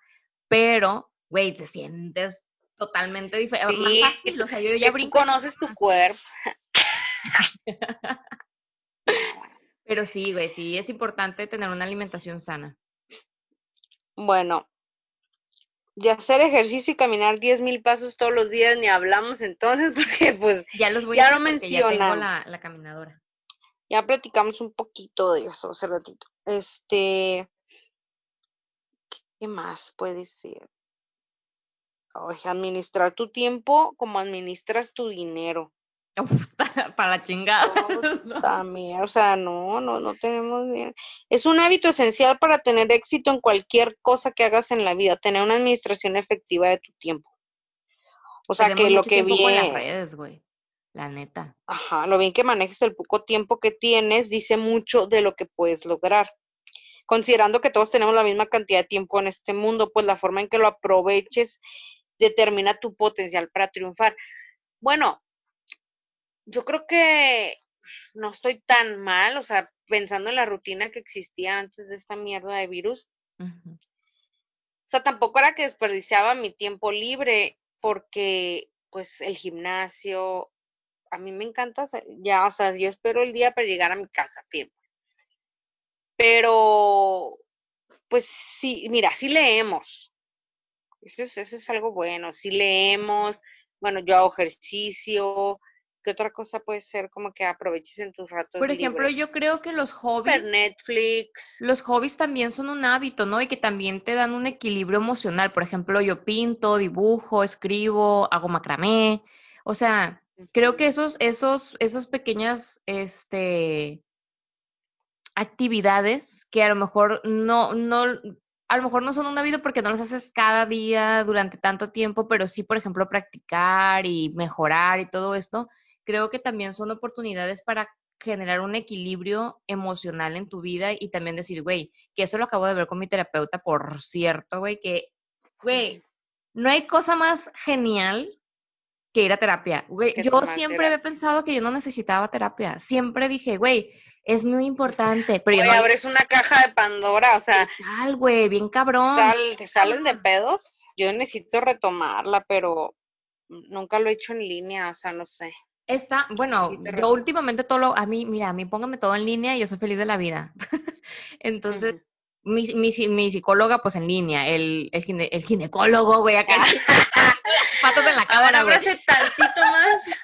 pero, güey, te sientes totalmente diferente, más Sí, ágil, o sea, yo es ya brinco conoces tu más. cuerpo. Pero sí, güey, sí, es importante tener una alimentación sana. Bueno, de hacer ejercicio y caminar 10 mil pasos todos los días ni hablamos entonces porque pues Ya los voy Ya a lo porque ya tengo mencionan. la, la caminadora. ya platicamos un poquito de eso hace ratito. Este, ¿qué más puede ser? Administrar tu tiempo como administras tu dinero. Uf, para la chingada. ¿no? También, o sea, no, no, no tenemos bien. Es un hábito esencial para tener éxito en cualquier cosa que hagas en la vida, tener una administración efectiva de tu tiempo. O sea, que lo que tiempo con las bien, redes, güey. La neta. ajá, lo bien que manejes el poco tiempo que tienes dice mucho de lo que puedes lograr. Considerando que todos tenemos la misma cantidad de tiempo en este mundo, pues la forma en que lo aproveches determina tu potencial para triunfar. Bueno, yo creo que no estoy tan mal, o sea, pensando en la rutina que existía antes de esta mierda de virus, o sea, tampoco era que desperdiciaba mi tiempo libre porque pues el gimnasio, a mí me encanta, hacer- ya, o sea, yo espero el día para llegar a mi casa, firme. Pero, pues sí, mira, sí leemos. Eso es, eso es algo bueno, sí leemos, bueno, yo hago ejercicio, ¿qué otra cosa puede ser como que aproveches en tus ratos Por ejemplo, yo creo que los hobbies, Netflix, los hobbies también son un hábito, ¿no? Y que también te dan un equilibrio emocional. Por ejemplo, yo pinto, dibujo, escribo, hago macramé. O sea, creo que esos, esos, esas pequeñas, este, actividades que a lo mejor no, no, a lo mejor no son un hábito porque no las haces cada día durante tanto tiempo, pero sí, por ejemplo, practicar y mejorar y todo esto, creo que también son oportunidades para generar un equilibrio emocional en tu vida y también decir, güey, que eso lo acabo de ver con mi terapeuta, por cierto, güey, que, güey, no hay cosa más genial que ir a terapia. Güey, yo siempre había terapia. pensado que yo no necesitaba terapia. Siempre dije, güey, es muy importante, pero no había abres una caja de Pandora, o sea, tal, güey, bien cabrón. sal, te salen de pedos. Yo necesito retomarla, pero nunca lo he hecho en línea, o sea, no sé. Está, bueno, yo últimamente todo lo, a mí, mira, a mí póngame todo en línea y yo soy feliz de la vida. Entonces, mi, mi, mi psicóloga, pues en línea, el, el, gine- el ginecólogo, güey, acá, patas en la cámara, güey. ábrase tantito más.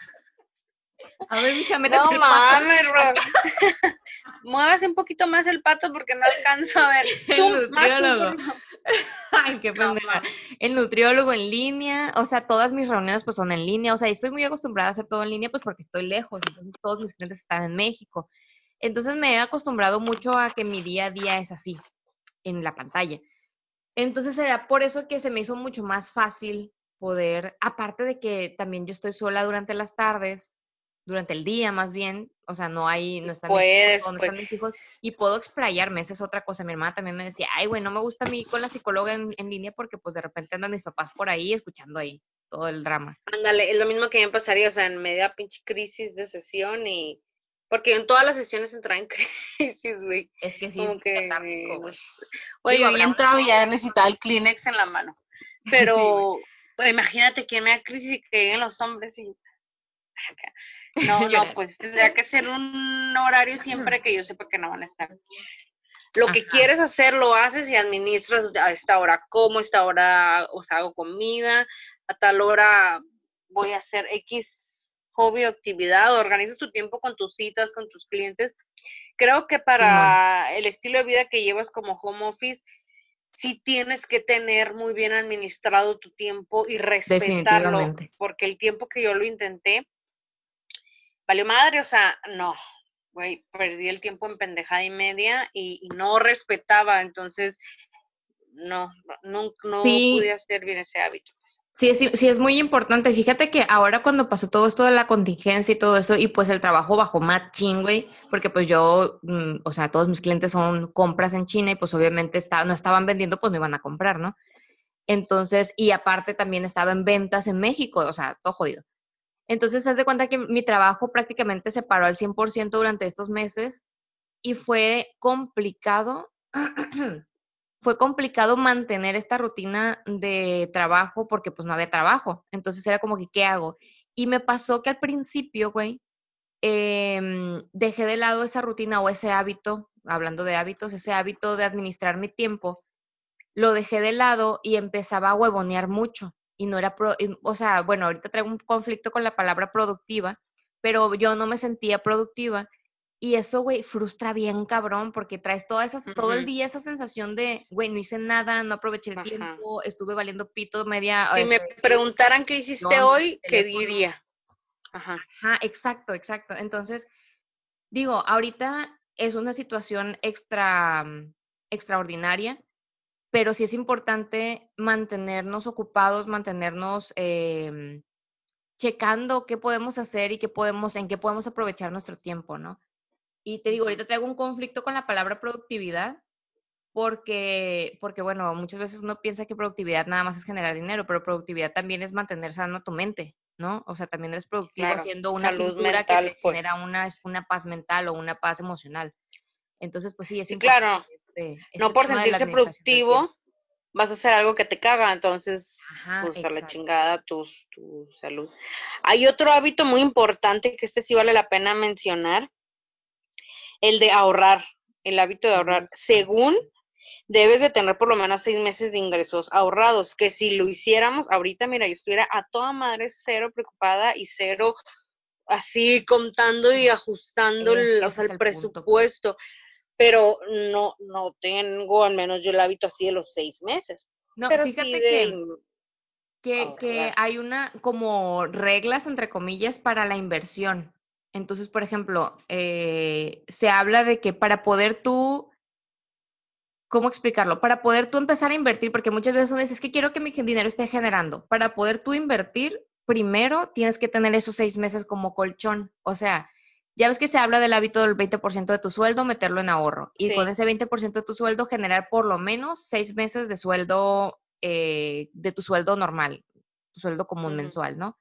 A ver, mija, métete No el mames, bro. Muévase un poquito más el pato porque no alcanzo a ver. El Zoom, nutriólogo. Ay, qué pendeja. El nutriólogo en línea, o sea, todas mis reuniones pues son en línea, o sea, estoy muy acostumbrada a hacer todo en línea pues porque estoy lejos, entonces todos mis clientes están en México. Entonces me he acostumbrado mucho a que mi día a día es así, en la pantalla. Entonces era por eso que se me hizo mucho más fácil poder, aparte de que también yo estoy sola durante las tardes, durante el día más bien, o sea, no hay, no están mis Puedes, esposos, no pues. están mis hijos, y puedo explayarme, esa es otra cosa. Mi hermana también me decía, ay, güey, no me gusta a mí con la psicóloga en, en línea porque pues de repente andan mis papás por ahí escuchando ahí todo el drama. Ándale, es lo mismo que me pasaría, o sea, en media pinche crisis de sesión y... Porque en todas las sesiones entraba en crisis, güey. Es que sí, Como es que... güey. Yo había entrado y ya necesitaba el Kleenex en la mano. Pero, pues, imagínate que me da crisis y que lleguen los hombres y... No, no, pues tendría que ser un horario siempre que yo sepa que no van a estar. Lo que quieres hacer lo haces y administras a esta hora como, a esta hora, o sea, hago comida, a tal hora voy a hacer X hobby o actividad, organizas tu tiempo con tus citas, con tus clientes. Creo que para el estilo de vida que llevas como home office, sí tienes que tener muy bien administrado tu tiempo y respetarlo, porque el tiempo que yo lo intenté, valió madre, o sea, no, güey, perdí el tiempo en pendejada y media y, y no respetaba, entonces, no, no, no Sí. pude hacer bien ese hábito. pues. Sí, es, sí, es muy importante. Fíjate que ahora cuando pasó todo esto de la contingencia y todo eso, y pues el trabajo bajó machín, güey, porque pues yo, mm, o sea, todos mis clientes son compras en China y pues obviamente está, no estaban vendiendo, pues me iban a comprar, ¿no? Entonces, y aparte también estaba en ventas en México, o sea, todo jodido. Entonces, haz de cuenta que mi trabajo prácticamente se paró al 100% durante estos meses y fue complicado, fue complicado mantener esta rutina de trabajo porque pues no había trabajo. Entonces era como que, ¿qué hago? Y me pasó que al principio, güey, em, dejé de lado esa rutina o ese hábito, hablando de hábitos, ese hábito de administrar mi tiempo, lo dejé de lado y empezaba a huevonear mucho. Y no era, pro- y- o sea, bueno, ahorita traigo un conflicto con la palabra productiva, pero yo no me sentía productiva. Y eso, güey, frustra bien cabrón, porque traes toda esa, todo el día esa sensación de, güey, no hice nada, no aproveché el Ajá. tiempo, estuve valiendo pito media. Si me este, preguntaran qué hiciste hoy, ¿qué diría? Ajá. Ajá, exacto, exacto. Entonces, digo, ahorita es una situación extra, mm, extraordinaria, pero sí es importante mantenernos ocupados, mantenernos em, checando qué podemos hacer y qué podemos, en qué podemos aprovechar nuestro tiempo, ¿no? Y te digo, ahorita traigo un conflicto con la palabra productividad, porque, porque bueno, muchas veces uno piensa que productividad nada más es generar dinero, pero productividad también es mantener sano tu mente, ¿no? O sea, también eres productivo Claro, haciendo una salud pintura que te mental, pues. genera una, una paz mental o una paz emocional. Entonces, pues sí, es Sí, importante claro. Este, este No por sentirse productivo vas a hacer algo que te caga, entonces, Ajá, pues a la chingada tu, tu salud. Hay otro hábito muy importante que este sí vale la pena mencionar, el de ahorrar, el hábito de ahorrar. Según debes de tener por lo menos seis meses de ingresos ahorrados, que si lo hiciéramos ahorita, mira, yo estuviera a toda madre cero preocupada y cero así contando y ajustando el, que o ese sea, es el el punto. Pero no, no tengo al menos yo el hábito así de los seis meses, No, pero sí fíjate de que, que, hay una como reglas, entre comillas, para la inversión. Entonces, por ejemplo, eh, se habla de que para poder tú, ¿cómo explicarlo? Para poder tú empezar a invertir, porque muchas veces uno dice, es que quiero que mi dinero esté generando. Para poder tú invertir, primero tienes que tener esos seis meses como colchón. O sea, ya ves que se habla del hábito del 20% de tu sueldo, meterlo en ahorro. Y con ese 20% de tu sueldo, generar por lo menos seis meses de sueldo, eh, de tu sueldo normal, tu sueldo común mensual, ¿no?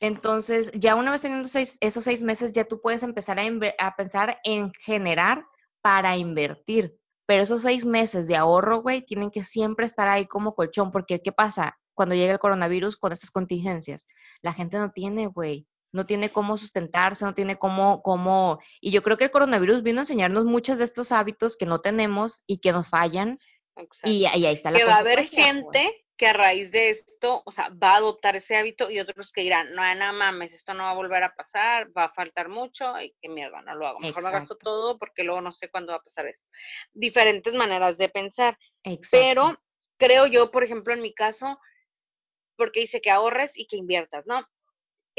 Entonces, ya una vez teniendo seis- esos seis meses, ya tú puedes empezar a, a pensar en generar para invertir. Pero esos seis meses de ahorro, güey, tienen que siempre estar ahí como colchón, porque ¿qué pasa? cuando llega el coronavirus con estas contingencias. La gente no tiene, güey, no tiene cómo sustentarse, no tiene cómo, cómo, y yo creo que el coronavirus vino a enseñarnos muchos de estos hábitos que no tenemos y que nos fallan. Y, ahí está la Que va a haber gente que a raíz de esto, o sea, va a adoptar ese hábito y otros que dirán, no, nada mames, esto no va a volver a pasar, va a faltar mucho y qué mierda, no lo hago. Mejor me gasto todo porque luego no sé cuándo va a pasar esto. Diferentes maneras de pensar. Pero creo yo, por ejemplo, en mi caso, porque dice que ahorres y que inviertas, ¿no?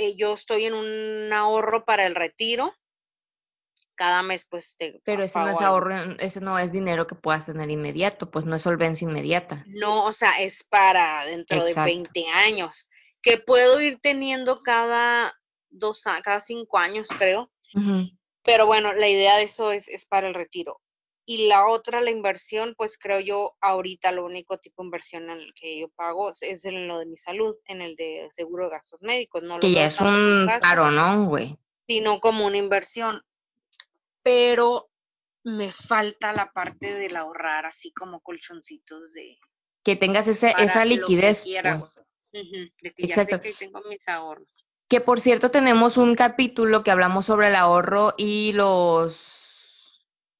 Eh, yo estoy en un ahorro para el retiro cada mes pues te Pero ese no es ahorro, ese no es dinero que puedas tener inmediato, pues no es solvencia inmediata. No, o sea, es para dentro de 20 años, que puedo ir teniendo cada dos, cada cinco años, creo. Pero bueno, la idea de eso es, es para el retiro. Y la otra, la inversión, pues creo yo ahorita lo único tipo de inversión en el que yo pago es en lo de mi salud, en el de seguro de gastos médicos. No que ya es un caro, ¿no, güey? Sino como una inversión pero me falta la parte del ahorrar, así como colchoncitos de... Que tengas ese, esa liquidez. pues. de que ya sé que tengo mis ahorros. Que por cierto tenemos un capítulo que hablamos sobre el ahorro y los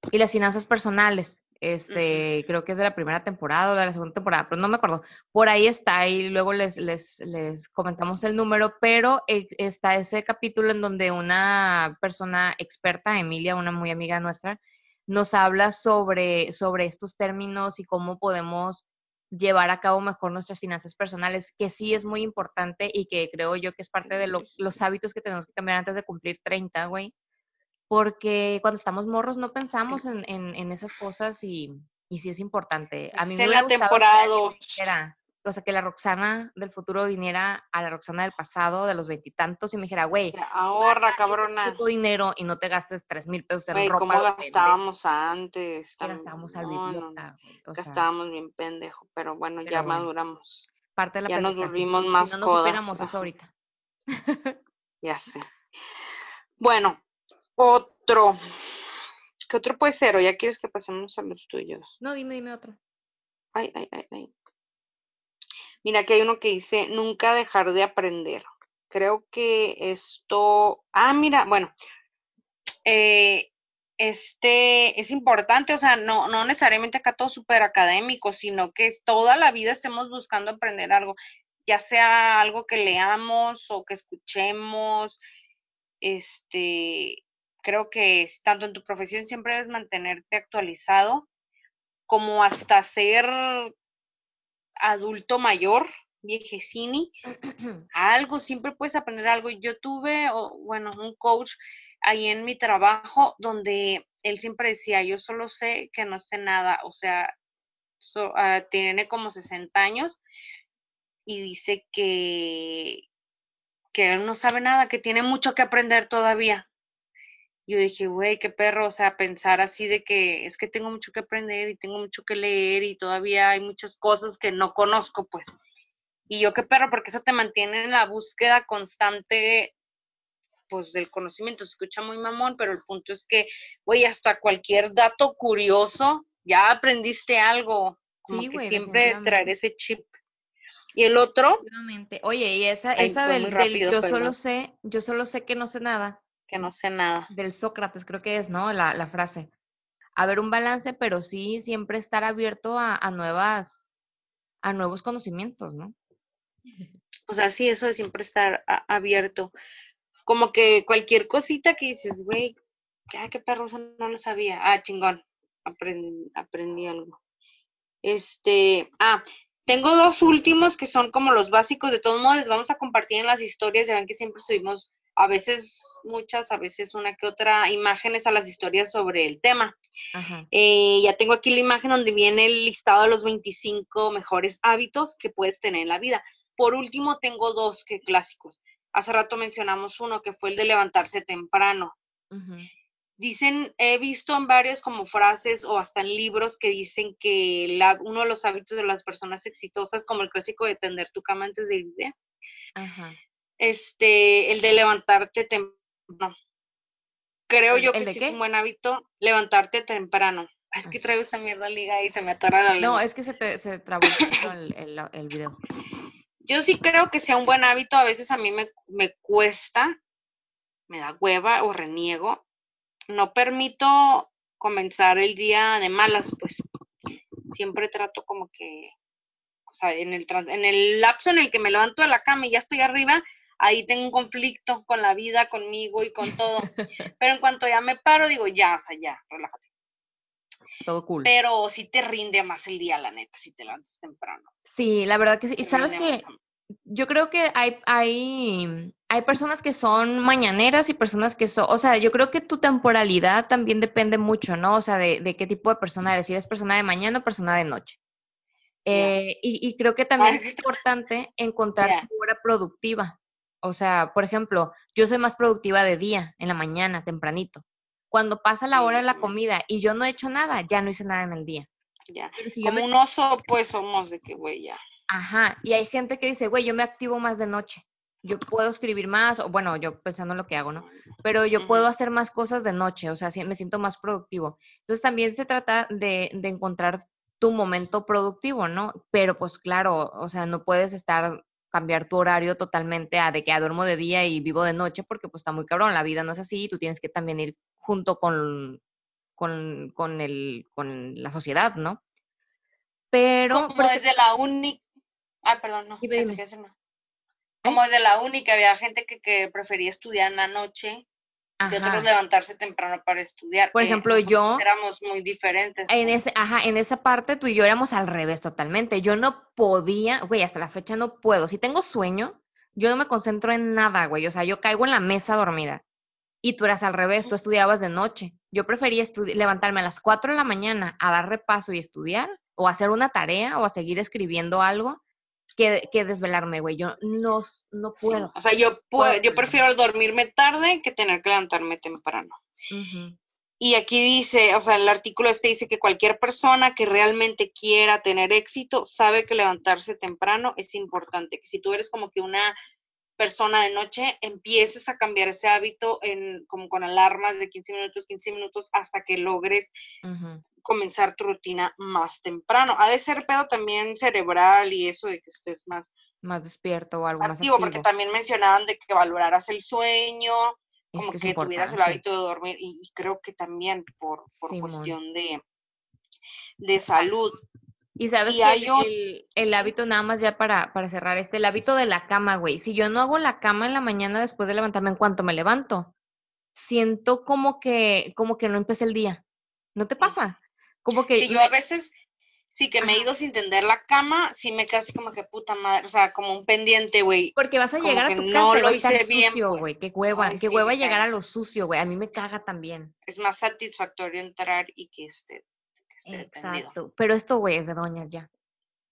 y las finanzas personales. Este, creo que es de la primera temporada o de la segunda temporada, pero no me acuerdo. Por ahí está y luego les, les, les comentamos el número, pero e, está ese capítulo en donde una persona experta, Emilia, una muy amiga nuestra, nos habla sobre, sobre estos términos y cómo podemos llevar a cabo mejor nuestras finanzas personales, que sí es muy importante y que creo yo que es parte de los hábitos que tenemos que cambiar antes de cumplir 30, güey porque cuando estamos morros no pensamos en, en, esas cosas y, y, sí es importante. A mí me la temporada o sea, que la Roxana del futuro viniera a la Roxana del pasado, de los veintitantos, y, me dijera, güey, ahorra, cabrona. tu dinero y no te gastes tres mil pesos en ropa. ¿cómo gastábamos antes? gastábamos al no, gastábamos bien pendejo, pero bueno, ya maduramos. Parte de la ya nos volvimos más si no, no supiéramos eso ahorita. ya sé. Bueno, otro. ¿Qué otro puede ser? ¿O ya quieres que pasemos a los tuyos? No, dime, dime otro. Ay, ay, ay, ay. Mira, aquí hay uno que dice, nunca dejar de aprender. Creo que esto... Ah, mira, bueno. Eh, este es importante, o sea, no, no necesariamente acá todo súper académico, sino que toda la vida estemos buscando aprender algo, ya sea algo que leamos o que escuchemos, este, creo que tanto en tu profesión siempre debes mantenerte actualizado como hasta ser adulto mayor, viejecini, algo, siempre puedes aprender algo. Yo tuve, bueno, un coach ahí en mi trabajo donde él siempre decía, yo solo sé que no sé nada, o sea, ah, tiene como 60 años y dice que, que él no sabe nada, que tiene mucho que aprender todavía yo dije, güey, qué perro, o sea, pensar así de que es que tengo mucho que aprender y tengo mucho que leer y todavía hay muchas cosas que no conozco, pues. Y yo qué perro, porque eso te mantiene en la búsqueda constante, pues, del conocimiento. Se escucha muy mamón, pero el punto es que, güey, hasta cualquier dato curioso, ya aprendiste algo. Como que siempre traer ese chip. Y el otro. Oye, y esa, esa del, yo solo sé, yo solo sé que no sé nada que no sé nada. Del Sócrates, creo que es, ¿no? La, la frase. Haber un balance, pero sí siempre estar abierto a, a nuevas, a nuevos conocimientos, ¿no? O sea, sí, eso de siempre estar abierto. Como que cualquier cosita que dices, güey, ah, qué perro, eso no lo sabía. Ah, chingón, aprendí, aprendí algo. Este, ah, tengo dos últimos que son como los básicos, de todos modos les vamos a compartir en las historias, ya ven que siempre subimos a veces muchas, a veces una que otra imágenes a las historias sobre el tema. Eh, ya tengo aquí la imagen donde viene el listado de los 25 mejores hábitos que puedes tener en la vida. Por último, tengo dos que clásicos. Hace rato mencionamos uno que fue el de levantarse temprano. Dicen, he visto en varios como frases o hasta en libros que dicen que la, uno de los hábitos de las personas exitosas, como el clásico de tender tu cama antes de irte, Ajá este, el de levantarte temprano. Creo yo que sí es un buen hábito levantarte temprano. Es que traigo esta mierda liga y se me atora la lengua. No, es que se, te, se trabó el, el, el, video. Yo sí creo que sea un buen hábito, a veces a mí me, me cuesta, me da hueva o reniego. No permito comenzar el día de malas, pues siempre trato como que, o sea, en el, en el lapso en el que me levanto de la cama y ya estoy arriba, ahí tengo un conflicto con la vida, conmigo y con todo. Pero en cuanto ya me paro, digo, ya, o sea, ya, relájate. Todo cool. Pero sí te rinde más el día, la neta, si te levantas temprano. Sí, la verdad que sí. Y sabes que yo creo que hay, hay, hay personas que son mañaneras y personas que son, o sea, yo creo que tu temporalidad también depende mucho, ¿no? O sea, de, de qué tipo de persona eres, si eres persona de mañana o persona de noche. Eh, y, y, creo que también es importante encontrar tu hora productiva. O sea, por ejemplo, yo soy más productiva de día, en la mañana, tempranito. Cuando pasa la hora de la comida y yo no he hecho nada, ya no hice nada en el día. Ya. Como un oso, pues somos de que, güey, ya. Ajá, y hay gente que dice, güey, yo me activo más de noche. Yo puedo escribir más, o bueno, yo pensando en lo que hago, ¿no? Pero yo puedo hacer más cosas de noche, o sea, me siento más productivo. Entonces también se trata de, de encontrar tu momento productivo, ¿no? Pero pues claro, o sea, no puedes estar cambiar tu horario totalmente a de que duermo de día y vivo de noche, porque pues está muy cabrón, la vida no es así, tú tienes que también ir junto con, con, con, el, con la sociedad, ¿no? Pero... Como desde la única... Ah, perdón, no. Dime, dime. ¿Eh? Como desde la única, había gente que, que prefería estudiar en la noche de otros levantarse temprano para estudiar. Por ejemplo, yo éramos muy diferentes. En ese, ajá, en esa parte tú y yo éramos al revés totalmente. Yo no podía, güey, hasta la fecha no puedo. Si tengo sueño, yo no me concentro en nada, güey. O sea, yo caigo en la mesa dormida. Y tú eras al revés, tú estudiabas de noche. Yo prefería levantarme a las 4 de la mañana a dar repaso y estudiar, o hacer una tarea, o a seguir escribiendo algo, que, que desvelarme, güey. Yo no, no puedo. O sea, yo, puedo, yo prefiero dormirme tarde que tener que levantarme temprano. Y aquí dice, o sea, el artículo este dice que cualquier persona que realmente quiera tener éxito sabe que levantarse temprano es importante. Que si tú eres como que una persona de noche, empieces a cambiar ese hábito en, como con alarmas de 15 minutos, 15 minutos, hasta que logres comenzar tu rutina más temprano. Ha de ser pedo también cerebral y eso de que estés más más despierto o algo más activo. porque también mencionaban de que valoraras el sueño, como que, tuvieras el hábito de dormir y, creo que también por, por cuestión de, de salud. Y sabes que el, el, hábito, nada más ya para, para cerrar, este, el hábito de la cama, güey. Si yo no hago la cama en la mañana después de levantarme, en cuanto me levanto, siento como que, como que no empecé el día. ¿No te pasa? Como que. Sí, yo a veces, sí que me he ido sin tender la cama, sí me casi como que puta madre, o sea, como un pendiente, güey. Porque vas a llegar a tu casa y va a estar sucio, pues. güey. Qué hueva, qué hueva llegar a lo sucio, güey. A mí me caga también. Es más satisfactorio entrar y que esté Exacto. Pero esto, güey, es de doñas ya.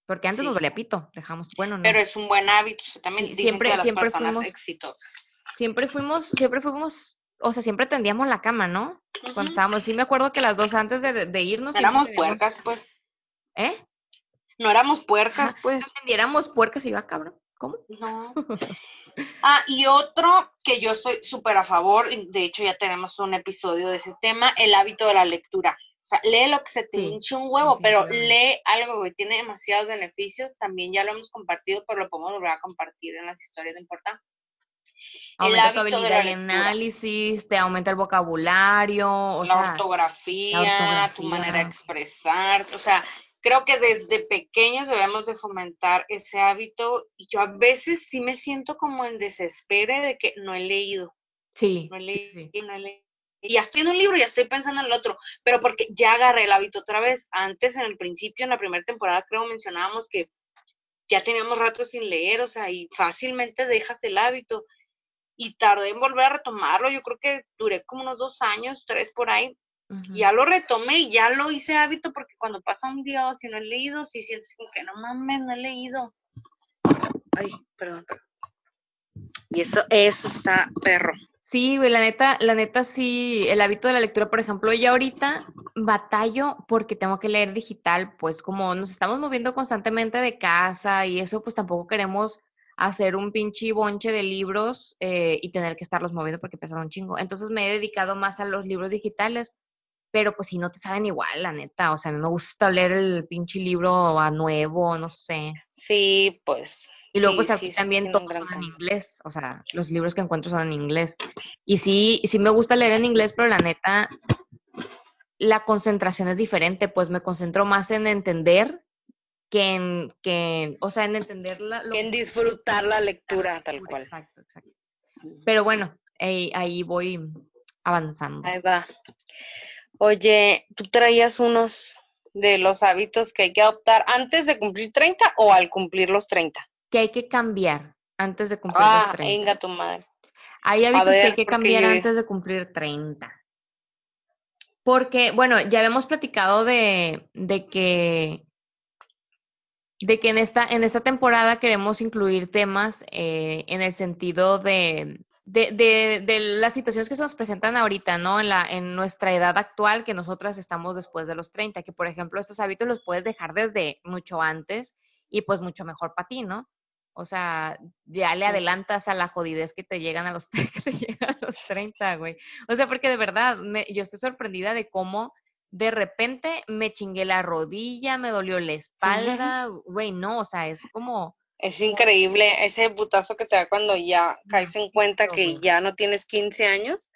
Porque antes nos valía pito, dejamos, bueno, no. Pero es un buen hábito, también siempre, siempre fuimos exitosas. Siempre fuimos, siempre fuimos, o sea, siempre tendíamos la cama, ¿no? Cuando estábamos, sí me acuerdo que las dos antes de, de irnos. Éramos puercas, pues. ¿Eh? No éramos puercas, pues. No vendiéramos puercas y va, cabrón. ¿Cómo? No. ah, y otro que yo estoy súper a favor, de hecho ya tenemos un episodio de ese tema, el hábito de la lectura. O sea, lee lo que se te hinche un huevo, pero lee algo que tiene demasiados beneficios. También ya lo hemos compartido, pero lo podemos volver a compartir en las historias de importancia. Aumenta tu habilidad de, análisis, te aumenta el vocabulario, o la, ortografía, tu manera de expresar, o sea, creo que desde pequeños debemos de fomentar ese hábito y yo a veces sí me siento como en desespero de que no he leído. Sí. No he leído, no he leído y ya estoy en un libro y ya estoy pensando en el otro, pero porque ya agarré el hábito otra vez. Antes, en el principio, en la primera temporada, creo mencionábamos que ya teníamos rato sin leer, o sea, y fácilmente dejas el hábito. Y tardé en volver a retomarlo, yo creo que duré como unos dos años, tres por ahí. Ya lo retomé y ya lo hice hábito porque cuando pasa un día si no he leído, si sientes como que no mames, no he leído. Ay, perdón, perdón. Y eso, eso está perro. Sí, güey, la neta, la neta sí, el hábito de la lectura, por ejemplo, ya ahorita batallo porque tengo que leer digital, pues como nos estamos moviendo constantemente de casa y eso, pues tampoco queremos hacer un pinche bonche de libros eh, y tener que estarlos moviendo porque pesa un chingo. Entonces me he dedicado más a los libros digitales pero pues si no te saben igual, la neta, o sea, a mí me gusta leer el pinche libro a nuevo, no sé. Sí, pues. Y luego sí, pues aquí sí, también todos son en inglés, o sea, los libros que encuentro son en inglés. Y sí, sí me gusta leer en inglés, pero la neta, la concentración es diferente, pues me concentro más en entender que en, que o sea, en entender la, lo En disfrutar la la lectura, tal cual. exacto, exacto. Pero bueno, ahí, ahí voy avanzando. Ahí va. Oye, ¿tú traías unos de los hábitos que hay que adoptar antes de cumplir 30 o al cumplir los 30? Que hay que cambiar antes de cumplir los Ah, 30. venga tu madre. Hay hábitos que hay que cambiar yo- antes de cumplir 30. Porque, bueno, ya habíamos platicado de, de que de que en esta, en esta temporada queremos incluir temas eh, en el sentido de, de, de, de las situaciones que se nos presentan ahorita, ¿no? En, la, en nuestra edad actual, que nosotras estamos después de los 30, que por ejemplo estos hábitos los puedes dejar desde mucho antes y pues mucho mejor para ti, ¿no? O sea, ya le adelantas a la jodidez que te llegan a los, que te llegan a los 30, güey. O sea, porque de verdad, me, yo estoy sorprendida de cómo de repente me chingué la rodilla, me dolió la espalda, güey, no, o sea, es como Es increíble ese putazo que te da cuando ya caes en cuenta que ya no tienes 15 años.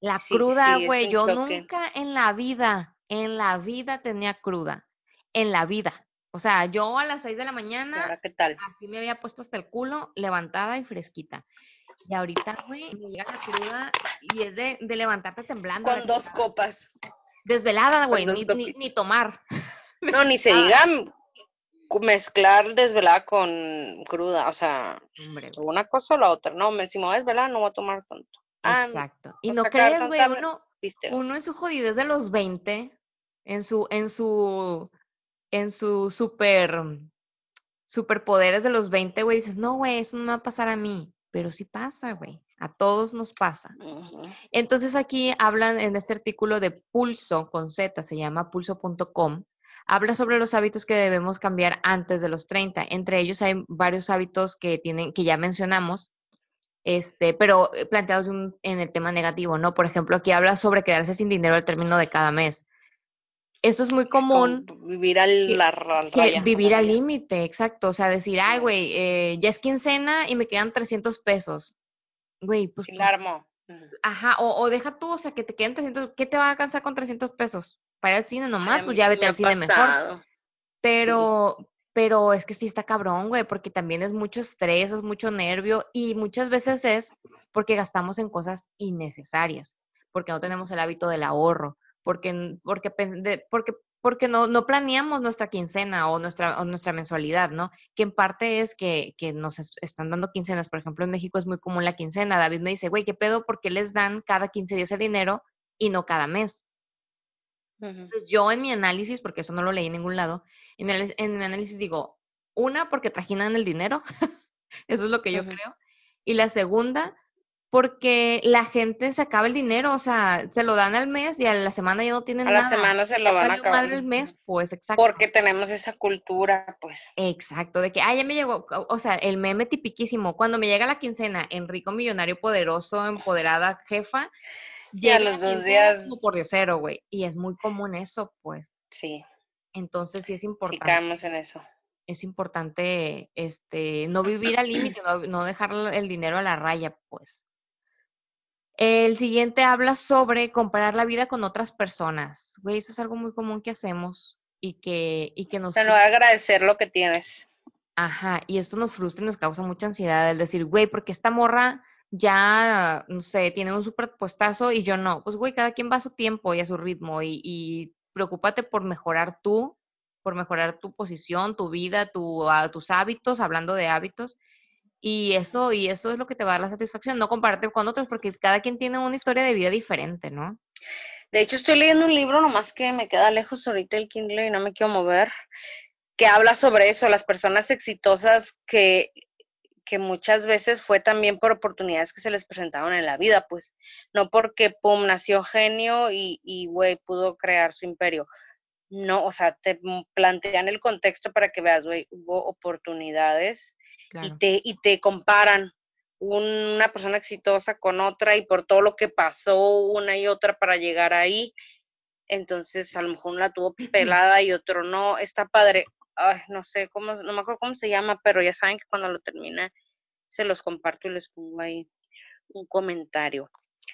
la Sí, cruda, güey, yo choque. nunca en la vida, en la vida tenía cruda, en la vida. O sea, yo a las 6 de la ¿Y mañana, qué tal? así me había puesto hasta el culo, levantada y fresquita. Y ahorita, güey, me llega la cruda y es de, de levantarte temblando. la Con dos copas. Desvelada, güey, ni, ni, ni tomar. No, ni se diga cu- mezclar desvelada con cruda. O sea, Hombre, una cosa o la otra. No, me, si me voy a desvelar, no voy a tomar tanto. Ah, Exacto. Y no crees, güey, uno, uno en su jodidez de los 20, en su, en su, en su super, superpoderes de los 20, güey, dices, no, güey, eso no me va a pasar a mí. Pero sí pasa, güey. A todos nos pasa. Entonces aquí hablan en este artículo de Pulso, con Z, se llama pulso.com, habla sobre los hábitos que debemos cambiar antes de los 30. Entre ellos hay varios hábitos que tienen, que ya mencionamos, este, pero eh, planteados un- en el tema negativo, ¿no? Por ejemplo, aquí habla sobre quedarse sin dinero al término de cada mes. Esto es muy común vivir al, que- la, al raya. vivir al límite, exacto. O sea, decir, ay, güey, eh, ya es quincena y me quedan 300 pesos. Güey, pues, Sí, ¿por la armo. Ajá, o, o deja tú, o sea, que te queden 300, ¿qué te va a alcanzar con 300 pesos? Para al cine nomás, pues ya sí vete al cine mejor. Pero, pero es que sí está cabrón, güey, porque también es mucho estrés, es mucho nervio y muchas veces es porque gastamos en cosas innecesarias, porque no tenemos el hábito del ahorro, porque, porque, porque, porque no, no planeamos nuestra quincena o nuestra, o nuestra mensualidad, ¿no? Que en parte es que, que nos es- están dando quincenas, por ejemplo, en México es muy común la quincena. David me dice, güey, ¿qué pedo? ¿Por qué les dan cada 15 días el dinero y no cada mes? Entonces yo en mi análisis, porque eso no lo leí en ningún lado, en mi, en mi análisis digo, una, porque trajinan el dinero, eso es lo que yo creo, y la segunda, porque la gente se acaba el dinero, o sea, se lo dan al mes y a la semana ya no tienen A la nada. semana se lo van a acabar. el mes, pues exacto. Porque tenemos esa cultura, pues. Exacto, de que, ah, ya me llegó, o sea, el meme tipiquísimo, cuando me llega la quincena, en rico, millonario, poderoso, empoderada, jefa, Y a llega los dos días- como por diosero, güey, y es muy común eso, pues, Sí, entonces sí es sí importante. caemos en eso. es importante este no vivir al límite, no, no dejar el dinero a la raya, pues. El siguiente habla sobre comparar la vida con otras personas. Güey, eso es algo muy común que hacemos y que, y que O nos sea, no agradecer lo que tienes. Ajá, y esto nos frustra y nos causa mucha ansiedad el decir, güey, porque esta morra ya, no sé, tiene un superpuestazo y yo no. Pues, güey, cada quien va a su tiempo y a su ritmo y, preocúpate por mejorar tú, por mejorar tu posición, tu vida, tu, a- tus hábitos, hablando de hábitos. Y eso, y eso es lo que te va a dar la satisfacción, no compararte con otros, porque cada quien tiene una historia de vida diferente, ¿no? De hecho, estoy leyendo un libro, nomás que me queda lejos ahorita el Kindle y no me quiero mover, que habla sobre eso, las personas exitosas que, que muchas veces fue también por oportunidades que se les presentaron en la vida, pues, no porque, pum, nació genio y, y, güey, pudo crear su imperio. No, o sea, te plantean el contexto para que veas, güey, hubo oportunidades Claro. y te, y te comparan una persona exitosa con otra y por todo lo que pasó una y otra para llegar ahí entonces a lo mejor uno la tuvo pelada y otro no, está padre. Ay, no sé cómo, no me acuerdo cómo se llama, pero ya saben que cuando lo termine se los comparto y les pongo ahí un comentario.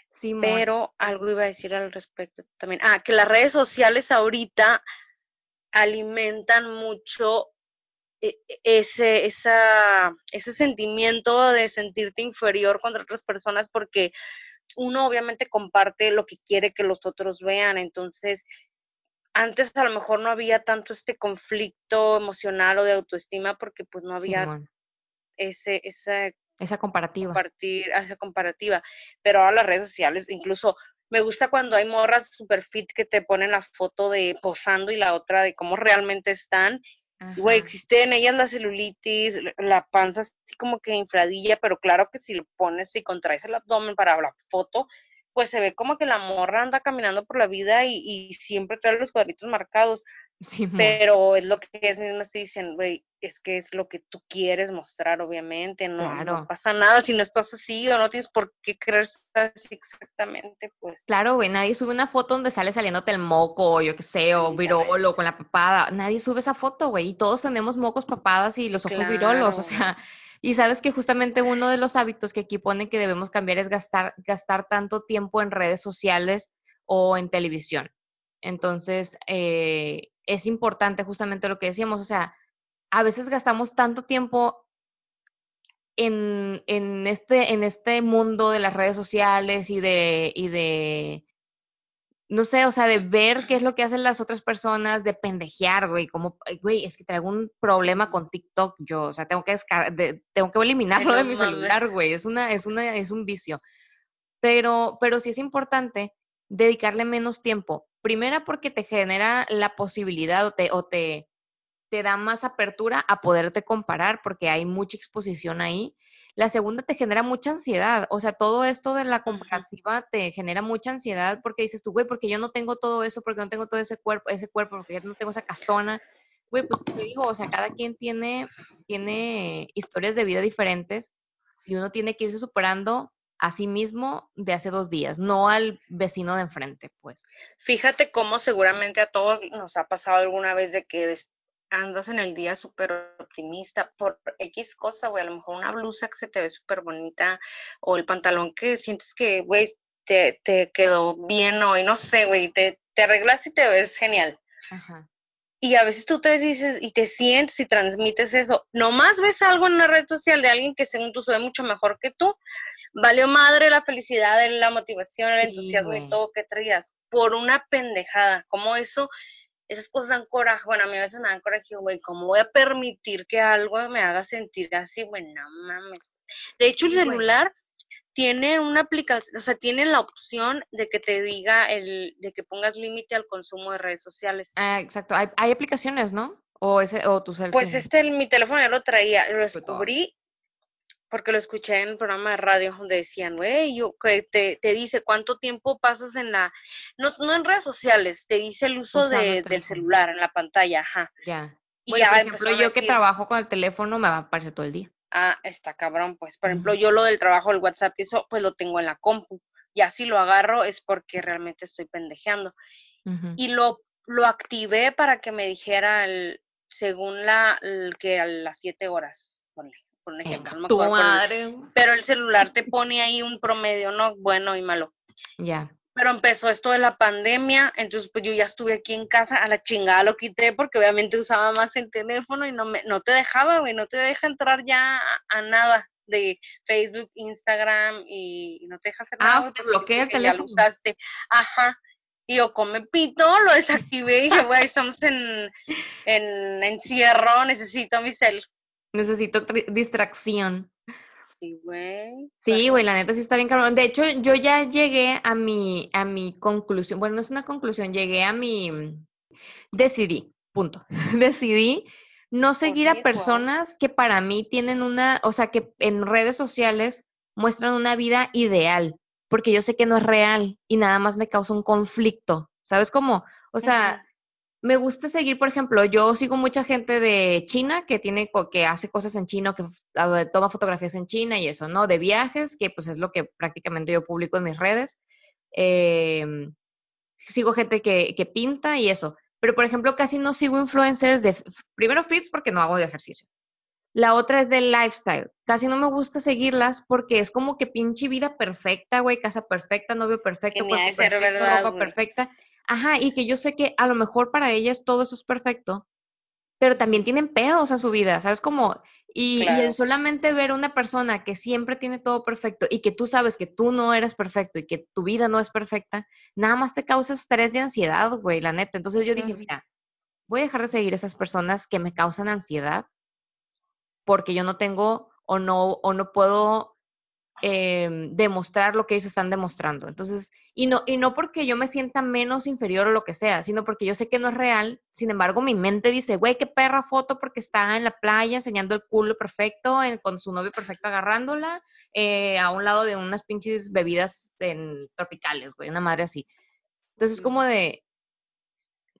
Sí, Pero algo iba a decir al respecto también. Ah, que las redes sociales ahorita alimentan mucho e, e, ese, esa, ese sentimiento de sentirte inferior contra otras personas porque uno obviamente comparte lo que quiere que los otros vean, entonces antes a lo mejor no había tanto este conflicto emocional o de autoestima porque pues no había ese, esa, esa comparativa. Compartir, esa comparativa, pero ahora las redes sociales, incluso me gusta cuando hay morras super fit que te ponen la foto de posando y la otra de cómo realmente están. Güey, existe en ellas la celulitis, la panza así como que infladilla, pero claro que si le pones y contraes el abdomen para la foto, pues se ve como que la morra anda caminando por la vida y, siempre trae los cuadritos marcados. Sí, pero es lo que es mismas te dicen, güey, es que es lo que tú quieres mostrar, obviamente, no, no, pasa nada si no estás así o no tienes por qué creerse así exactamente, pues. Claro, güey, nadie sube una foto donde sale saliéndote el moco, yo qué sé, o virolo con la papada, nadie sube esa foto, güey, y todos tenemos mocos, papadas y los ojos virolos, o sea, y sabes que justamente uno de los hábitos que aquí pone que debemos cambiar es gastar, gastar tanto tiempo en redes sociales o en televisión. Entonces, eh, es importante justamente lo que decíamos, o sea, a veces gastamos tanto tiempo en, en, este, en este mundo de las redes sociales y de, y de no sé, o sea, de ver qué es lo que hacen las otras personas, de pendejear, güey, como, güey, es que traigo un problema con TikTok, yo, o sea, tengo que tengo que eliminarlo de mi celular, güey, es una, es una, es un vicio. Pero, pero sí es importante dedicarle menos tiempo. Primera porque te genera la posibilidad o te, o te, te da más apertura a poderte comparar porque hay mucha exposición ahí. La segunda te genera mucha ansiedad, o sea, todo esto de la comparativa te genera mucha ansiedad porque dices tú, güey, porque yo no tengo todo eso, porque no tengo todo ese cuerpo, ese cuerpo, porque yo no tengo esa casona. Güey, pues te digo, o sea, cada quien tiene, tiene historias de vida diferentes y uno tiene que irse superando a sí mismo de hace dos días, no al vecino de enfrente, pues. Fíjate cómo seguramente a todos nos ha pasado alguna vez de que andas en el día súper optimista por X cosa, güey, a lo mejor una blusa que se te ve súper bonita o el pantalón que sientes que, güey, te, te quedó bien hoy, no sé, güey, te, te arreglas y te ves genial. Ajá. Y a veces tú te dices y te sientes y transmites eso. Nomás ves algo en una red social de alguien que según tú se ve mucho mejor que tú. Valió madre la felicidad, la motivación, el entusiasmo y todo que traías por una pendejada. Como eso esas cosas dan coraje, bueno, a mí a veces me dan coraje, güey, ¿cómo voy a permitir que algo me haga sentir así? Bueno, no mames. De hecho, el celular tiene una aplicación, o sea, tiene la opción de que te diga el, de que pongas límite al consumo de redes sociales. Ah, exacto. Hay, hay aplicaciones, ¿no? O ese, o tu celular. Pues este, mi teléfono ya lo traía, lo descubrí porque lo escuché en un programa de radio donde decían, güey, yo, que te, te, dice cuánto tiempo pasas en la, no, no en redes sociales, te dice el uso de, del celular en la pantalla, ajá. Ya. Y ya por ejemplo, yo que trabajo con el teléfono me va a aparecer todo el día. Ah, está cabrón, pues, por ejemplo, yo lo del trabajo, el WhatsApp, eso, pues lo tengo en la compu. Ya si lo agarro es porque realmente estoy pendejeando. Y lo, lo activé para que me dijera el, según la, el, que a las siete horas, ponle por ejemplo. madre. pero el celular te pone ahí un promedio, ¿no? Bueno y malo. Ya. Pero empezó esto de la pandemia, entonces pues yo ya estuve aquí en casa, a la chingada lo quité porque obviamente usaba más el teléfono y no me, no te dejaba, güey, no te deja entrar ya a, nada de Facebook, Instagram y, no te deja hacer nada. Ah, te bloquea el teléfono. Ya lo usaste. Ajá. Y yo come pito, lo desactivé y dije, güey, estamos en, en encierro, necesito mi cel. Necesito distracción. Sí, güey. Sí, güey, la neta sí está bien cabrón. De hecho, yo ya llegué a mi, a mi conclusión. Bueno, no es una conclusión, llegué a mi. Decidí, punto. Decidí no seguir a personas que para mí tienen una, o sea, que en redes sociales muestran una vida ideal, porque yo sé que no es real y nada más me causa un conflicto. ¿Sabes cómo? O sea, me gusta seguir, por ejemplo, yo sigo mucha gente de China que tiene que hace cosas en chino, que toma fotografías en China y eso, ¿no? De viajes, que pues es lo que prácticamente yo publico en mis redes. Em, sigo gente que, que pinta y eso. Pero, por ejemplo, casi no sigo influencers de, primero, fits porque no hago de ejercicio. La otra es del lifestyle. Casi no me gusta seguirlas porque es como que pinche vida perfecta, güey, casa perfecta, novio perfecto, cuerpo ser perfecto, verdad, ropa güey. perfecta. Ajá, y que yo sé que a lo mejor para ellas todo eso es perfecto, pero también tienen pedos a su vida, ¿sabes? Como, y, y el Claro. solamente ver una persona que siempre tiene todo perfecto y que tú sabes que tú no eres perfecto y que tu vida no es perfecta, nada más te causa estrés y ansiedad, güey, la neta. Entonces yo dije, mira, voy a dejar de seguir esas personas que me causan ansiedad porque yo no tengo o no, o no puedo em, demostrar lo que ellos están demostrando. Entonces, y no, y no porque yo me sienta menos inferior o lo que sea, sino porque yo sé que no es real. Sin embargo, mi mente dice, güey, qué perra foto porque está en la playa enseñando el culo perfecto, en- con su novio perfecto agarrándola, eh, a un lado de unas pinches bebidas en, tropicales, güey, una madre así. Entonces es como de,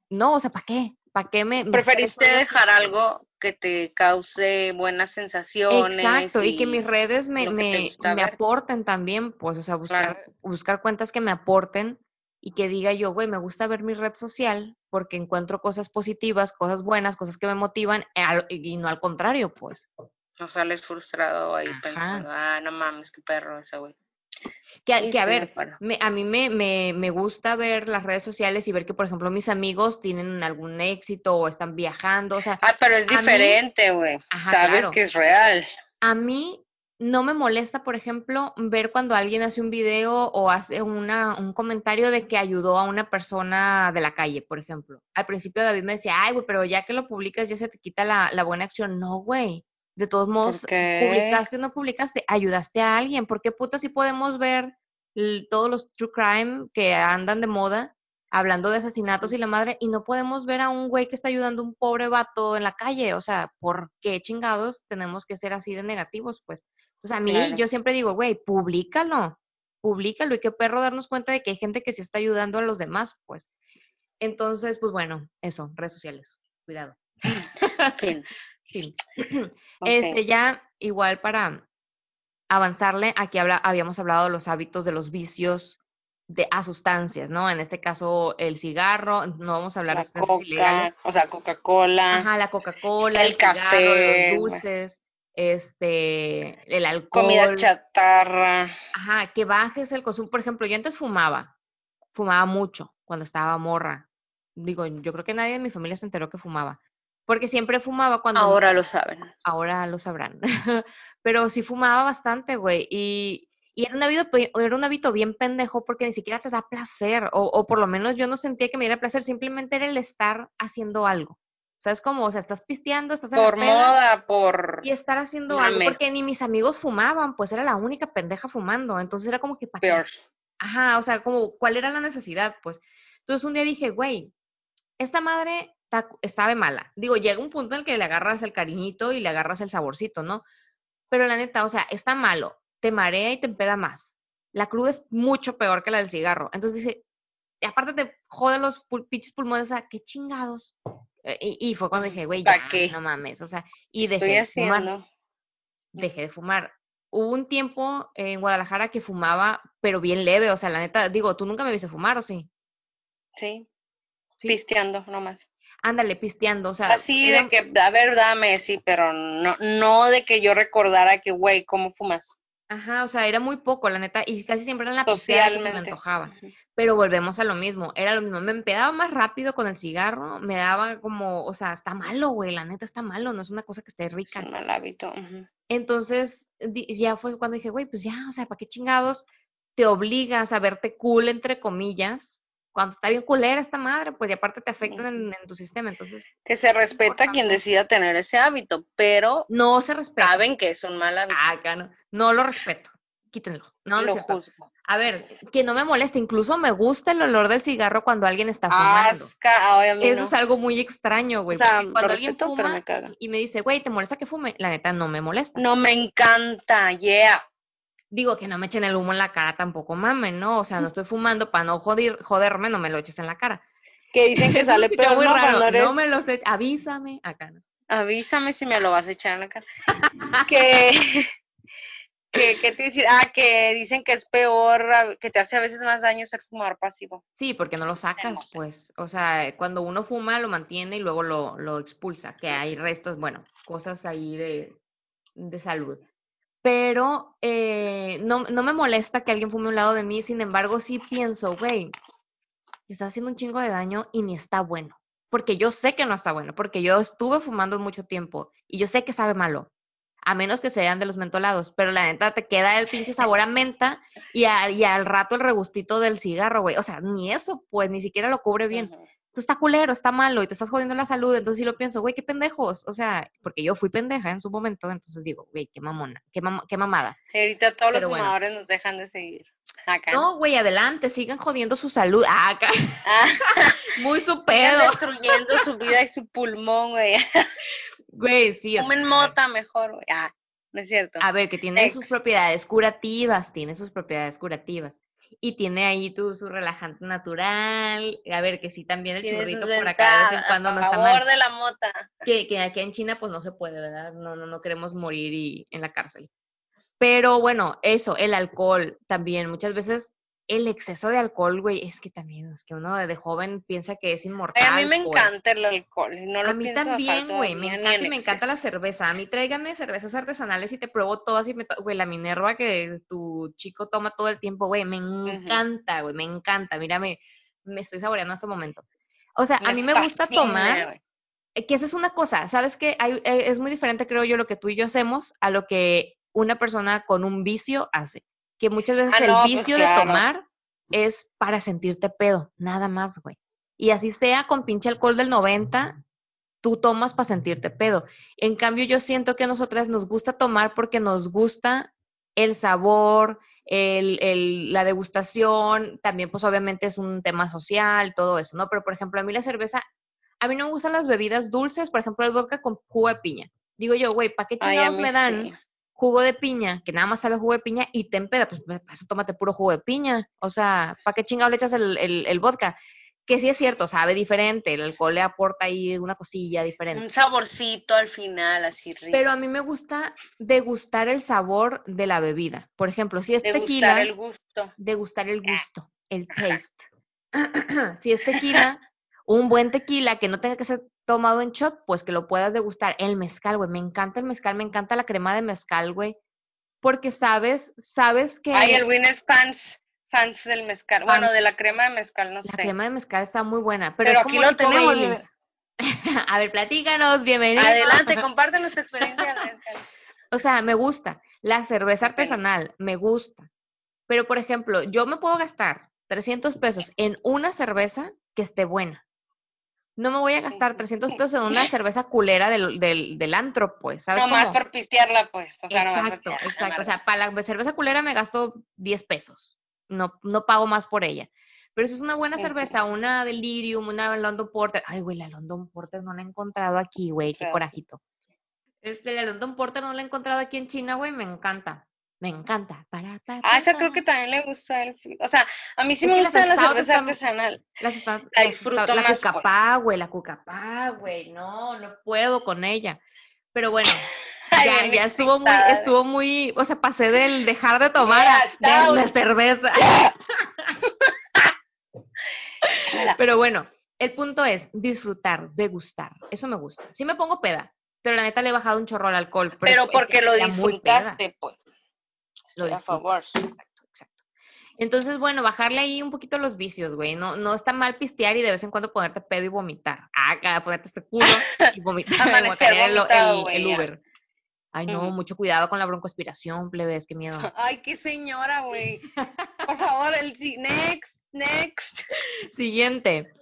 no, o sea, ¿para qué? ¿Para qué me, Preferiste dejar algo que te cause buenas sensaciones Exacto, y que mis redes me, me, aporten también, pues, o sea, buscar, Claro. buscar cuentas que me aporten y que diga yo, güey, me gusta ver mi red social porque encuentro cosas positivas, cosas buenas, cosas que me motivan, eh, y no al contrario, pues. No sales frustrado ahí Ajá. pensando, ah, no mames, qué perro ese güey. Que, que a ver, me- a mí me, me, me gusta ver las redes sociales y ver que, por ejemplo, mis amigos tienen algún éxito o están viajando, o sea, Ah, pero es diferente, güey. Sabes claro. que es real. A mí no me molesta, por ejemplo, ver cuando alguien hace un video o hace una, un comentario de que ayudó a una persona de la calle, por ejemplo. Al principio David me decía, ay, güey, pero ya que lo publicas ya se te quita la, la buena acción. No, güey. De todos modos, publicaste o no publicaste, ayudaste a alguien. ¿Por qué puta si podemos ver todos los true crime que andan de moda hablando de asesinatos y la madre y no podemos ver a un güey que está ayudando a un pobre vato en la calle? O sea, ¿por qué chingados tenemos que ser así de negativos? Pues entonces, a mí, Claro. yo siempre digo, güey, públicalo, públicalo y qué perro darnos cuenta de que hay gente que sí está ayudando a los demás, pues. Entonces, pues bueno, eso, redes sociales, cuidado. Fin. Ok. Este, ya igual para avanzarle, aquí habla, habíamos hablado de los hábitos de los vicios de, a sustancias, ¿no? En este caso, el cigarro, no vamos a hablar La de sustancias coca, ilegales. o sea, Coca-Cola, Ajá, la Coca-Cola, el el, cigarro, café, los dulces, este, el alcohol. comida chatarra. Ajá, que bajes el consumo. Por ejemplo, yo antes fumaba, fumaba mucho cuando estaba morra. Digo, yo creo que nadie de mi familia se enteró que fumaba, porque siempre fumaba cuando Ahora lo saben. ahora lo sabrán. Pero sí fumaba bastante, güey, y, y era un hábito, era un hábito bien pendejo porque ni siquiera te da placer, o, o por lo menos yo no sentía que me diera placer, simplemente era el estar haciendo algo. ¿Sabes cómo? O sea, estás pisteando, estás en la Por peda, moda, por y estar haciendo algo, porque ni mis amigos fumaban, pues era la única pendeja fumando, entonces era como que, ¿para peor. Ajá, o sea, como, ¿cuál era la necesidad? Pues, entonces un día dije, güey, esta madre está, sabe mala. Digo, llega un punto en el que le agarras el cariñito y le agarras el saborcito, ¿no? Pero la neta, o sea, está malo, te marea y te empeda más. La cruda es mucho peor que la del cigarro. Entonces dice, y aparte te jode los pul- pinches pulmones, o sea, qué chingados. Eh, Y, y fue cuando dije, güey, ya, no mames, o sea, y ¿Qué dejé de fumar dejé de fumar. Hubo un tiempo en Guadalajara que fumaba, pero bien leve, o sea, la neta, digo, tú nunca me viste fumar, ¿o sí? Sí, Sí. pisteando nomás. Ándale, pisteando, o sea, Así era- de que, a ver, dame, sí, pero no, no de que yo recordara que, güey, ¿cómo fumas? ajá, o sea, era muy poco, la neta, y casi siempre era en la pisteada que se me antojaba. Pero volvemos a lo mismo, era lo mismo, me empedaba más rápido con el cigarro, me daba como, o sea, está malo, güey, la neta está malo, no es una cosa que esté Es rica. un mal hábito. Entonces, ya fue cuando dije, güey, pues ya, o sea, ¿para qué chingados te obligas a verte cool, entre comillas, cuando está bien culera esta madre? Pues y aparte te afecta en, en tu sistema, entonces Que se respeta a quien decida tener ese hábito, pero no se respeta. saben que es un mal hábito. Ah, acá no, no lo respeto, quítenlo, no, lo juzgo. A ver, que no me moleste, incluso me gusta el olor del cigarro cuando alguien está fumando. Asca, ay, a mí Eso no. es algo muy extraño, güey. O sea, cuando alguien respeto, fuma me y me dice, güey, ¿te molesta que fume? La neta no me molesta. No me encanta, yeah. Digo que no me echen el humo en la cara tampoco mamen, ¿no? O sea, no estoy fumando para no joder, joderme, no me lo eches en la cara. Que dicen que sale peor, muy ¿no? raro. Eres, No me los eches, avísame acá, ¿no? avísame si me lo vas a echar en la cara. que, ¿Qué, qué te decir? Ah, que dicen que es peor, que te hace a veces más daño ser fumador pasivo. Sí, porque no lo sacas, pues. O sea, cuando uno fuma, lo mantiene y luego lo, lo expulsa, que hay restos, bueno, cosas ahí de, de salud. Pero eh, no, no me molesta que alguien fume un lado de mí, sin embargo, sí pienso, güey, está haciendo un chingo de daño y ni está bueno. Porque yo sé que no está bueno, porque yo estuve fumando mucho tiempo y yo sé que sabe malo. A menos que sean de los mentolados, pero la neta te queda el pinche sabor a menta y, y al rato el regustito del cigarro, güey. O sea, ni eso, pues, ni siquiera lo cubre bien. Tú está culero, está malo y te estás jodiendo la salud. Entonces sí lo pienso, güey, qué pendejos. O sea, porque yo fui pendeja en su momento, entonces digo, güey, qué mamona, qué, mam- qué mamada. Y ahorita todos los bueno. fumadores nos dejan de seguir. Acá. No, güey, adelante, sigan jodiendo su salud. Ah, acá, Ah, muy su sigan pedo. destruyendo su vida y su pulmón, güey. Güey, sí. Fumen mota mejor, güey. Ah, no es cierto. A ver, que tiene sus propiedades curativas, tiene sus propiedades curativas. Y tiene ahí tu, su relajante natural. A ver, que sí, también el churrito por acá de vez en cuando no está favor mal. de la mota. Que, que aquí en China pues no se puede, ¿verdad? No, no, no queremos morir y, en la cárcel. Pero bueno, eso, el alcohol también. Muchas veces el exceso de alcohol, güey, es que también, es que uno de, joven piensa que es inmortal. A mí me pues. encanta el alcohol. No lo A mí también, güey, me encanta en y me encanta la cerveza. A mí tráigame cervezas artesanales y te pruebo todas y me güey, la Minerva que tu chico toma todo el tiempo, güey, me encanta, güey, me encanta. Mira, me, estoy saboreando en este momento. O sea, a mí me gusta fascina, tomar, eh, que eso es una cosa, ¿sabes qué? Hay- eh, es muy diferente, creo yo, lo que tú y yo hacemos a lo que una persona con un vicio hace. Que muchas veces Ah, el pues vicio de tomar es para sentirte pedo, nada más, güey. Y así sea con pinche alcohol del 90, tú tomas para sentirte pedo. En cambio, yo siento que a nosotras nos gusta tomar porque nos gusta el sabor, el, el- la degustación, también pues obviamente es un tema social, todo eso, ¿no? Pero por ejemplo, a mí la cerveza, a mí no me gustan las bebidas dulces, por ejemplo, el vodka con jugo de piña. Digo yo, güey, ¿para qué chingados me dan sí. Jugo de piña, que nada más sabe jugo de piña y te empeda? Pues eso tómate puro jugo de piña. O sea, ¿para qué chingados le echas el, el- el vodka? Que sí es cierto, sabe diferente, el alcohol le aporta ahí una cosilla diferente. Un saborcito al final, así rico. Pero a mí me gusta degustar el sabor de la bebida. Por ejemplo, si es tequila, gustar el gusto. degustar el gusto, el taste. si es tequila, un buen tequila que no tenga que ser tomado en shot, pues que lo puedas degustar. El mezcal, güey, me encanta el mezcal, me encanta la crema de mezcal, güey. Porque sabes, sabes que Ay, el Win es fans, fans del mezcal. Bueno, de la crema de mezcal, no la sé. crema de mezcal está muy buena. Pero, Pero es aquí como lo tenemos. A ver, platícanos, bienvenido. Adelante, compártenos tu experiencia del mezcal. O sea, me gusta. La cerveza artesanal, me gusta. Pero, por ejemplo, yo me puedo gastar 300 pesos en una cerveza que esté buena. No me voy a gastar 300 pesos en una cerveza culera del, del, del antro, pues, ¿sabes Nomás cómo? por pistearla, pues. O sea, Exacto, exacto. O sea, para la cerveza culera me gasto 10 pesos. No, no pago más por ella. Pero si es una buena cerveza, una Delirium, una London Porter. Ay, güey, la London Porter no la he encontrado aquí, güey, qué corajito. Este, la London Porter no la he encontrado aquí en China, güey, me encanta. Me encanta. Para, pa, Ah, esa creo que también le gusta él. O sea, a mí sí Es me gusta la cerveza artesanal. Las está- La disfruto la más, cucapá, güey, la cucapá, güey, no, no puedo con ella. Pero bueno, Ay, ya, ya estuvo muy, estuvo muy, o sea, pasé del dejar de tomar a de la cerveza. Pero bueno, el punto es disfrutar, degustar. Eso me gusta. Sí me pongo peda, pero la neta le he bajado un chorro al alcohol. Pero es que porque lo disfrutaste, pues. Lo a favor. Exacto, exacto. Entonces, bueno, bajarle ahí un poquito los vicios, güey. No, no está mal pistear y de vez en cuando ponerte pedo y vomitar. Ah, ponerte este culo y vomitar. Amanecer el, vomitado, el- güey, el ya. Uber. Ay, no, mucho cuidado con la broncoaspiración, plebes, qué miedo. Ay, qué señora, güey. Por favor, el sí. Next, next. Siguiente.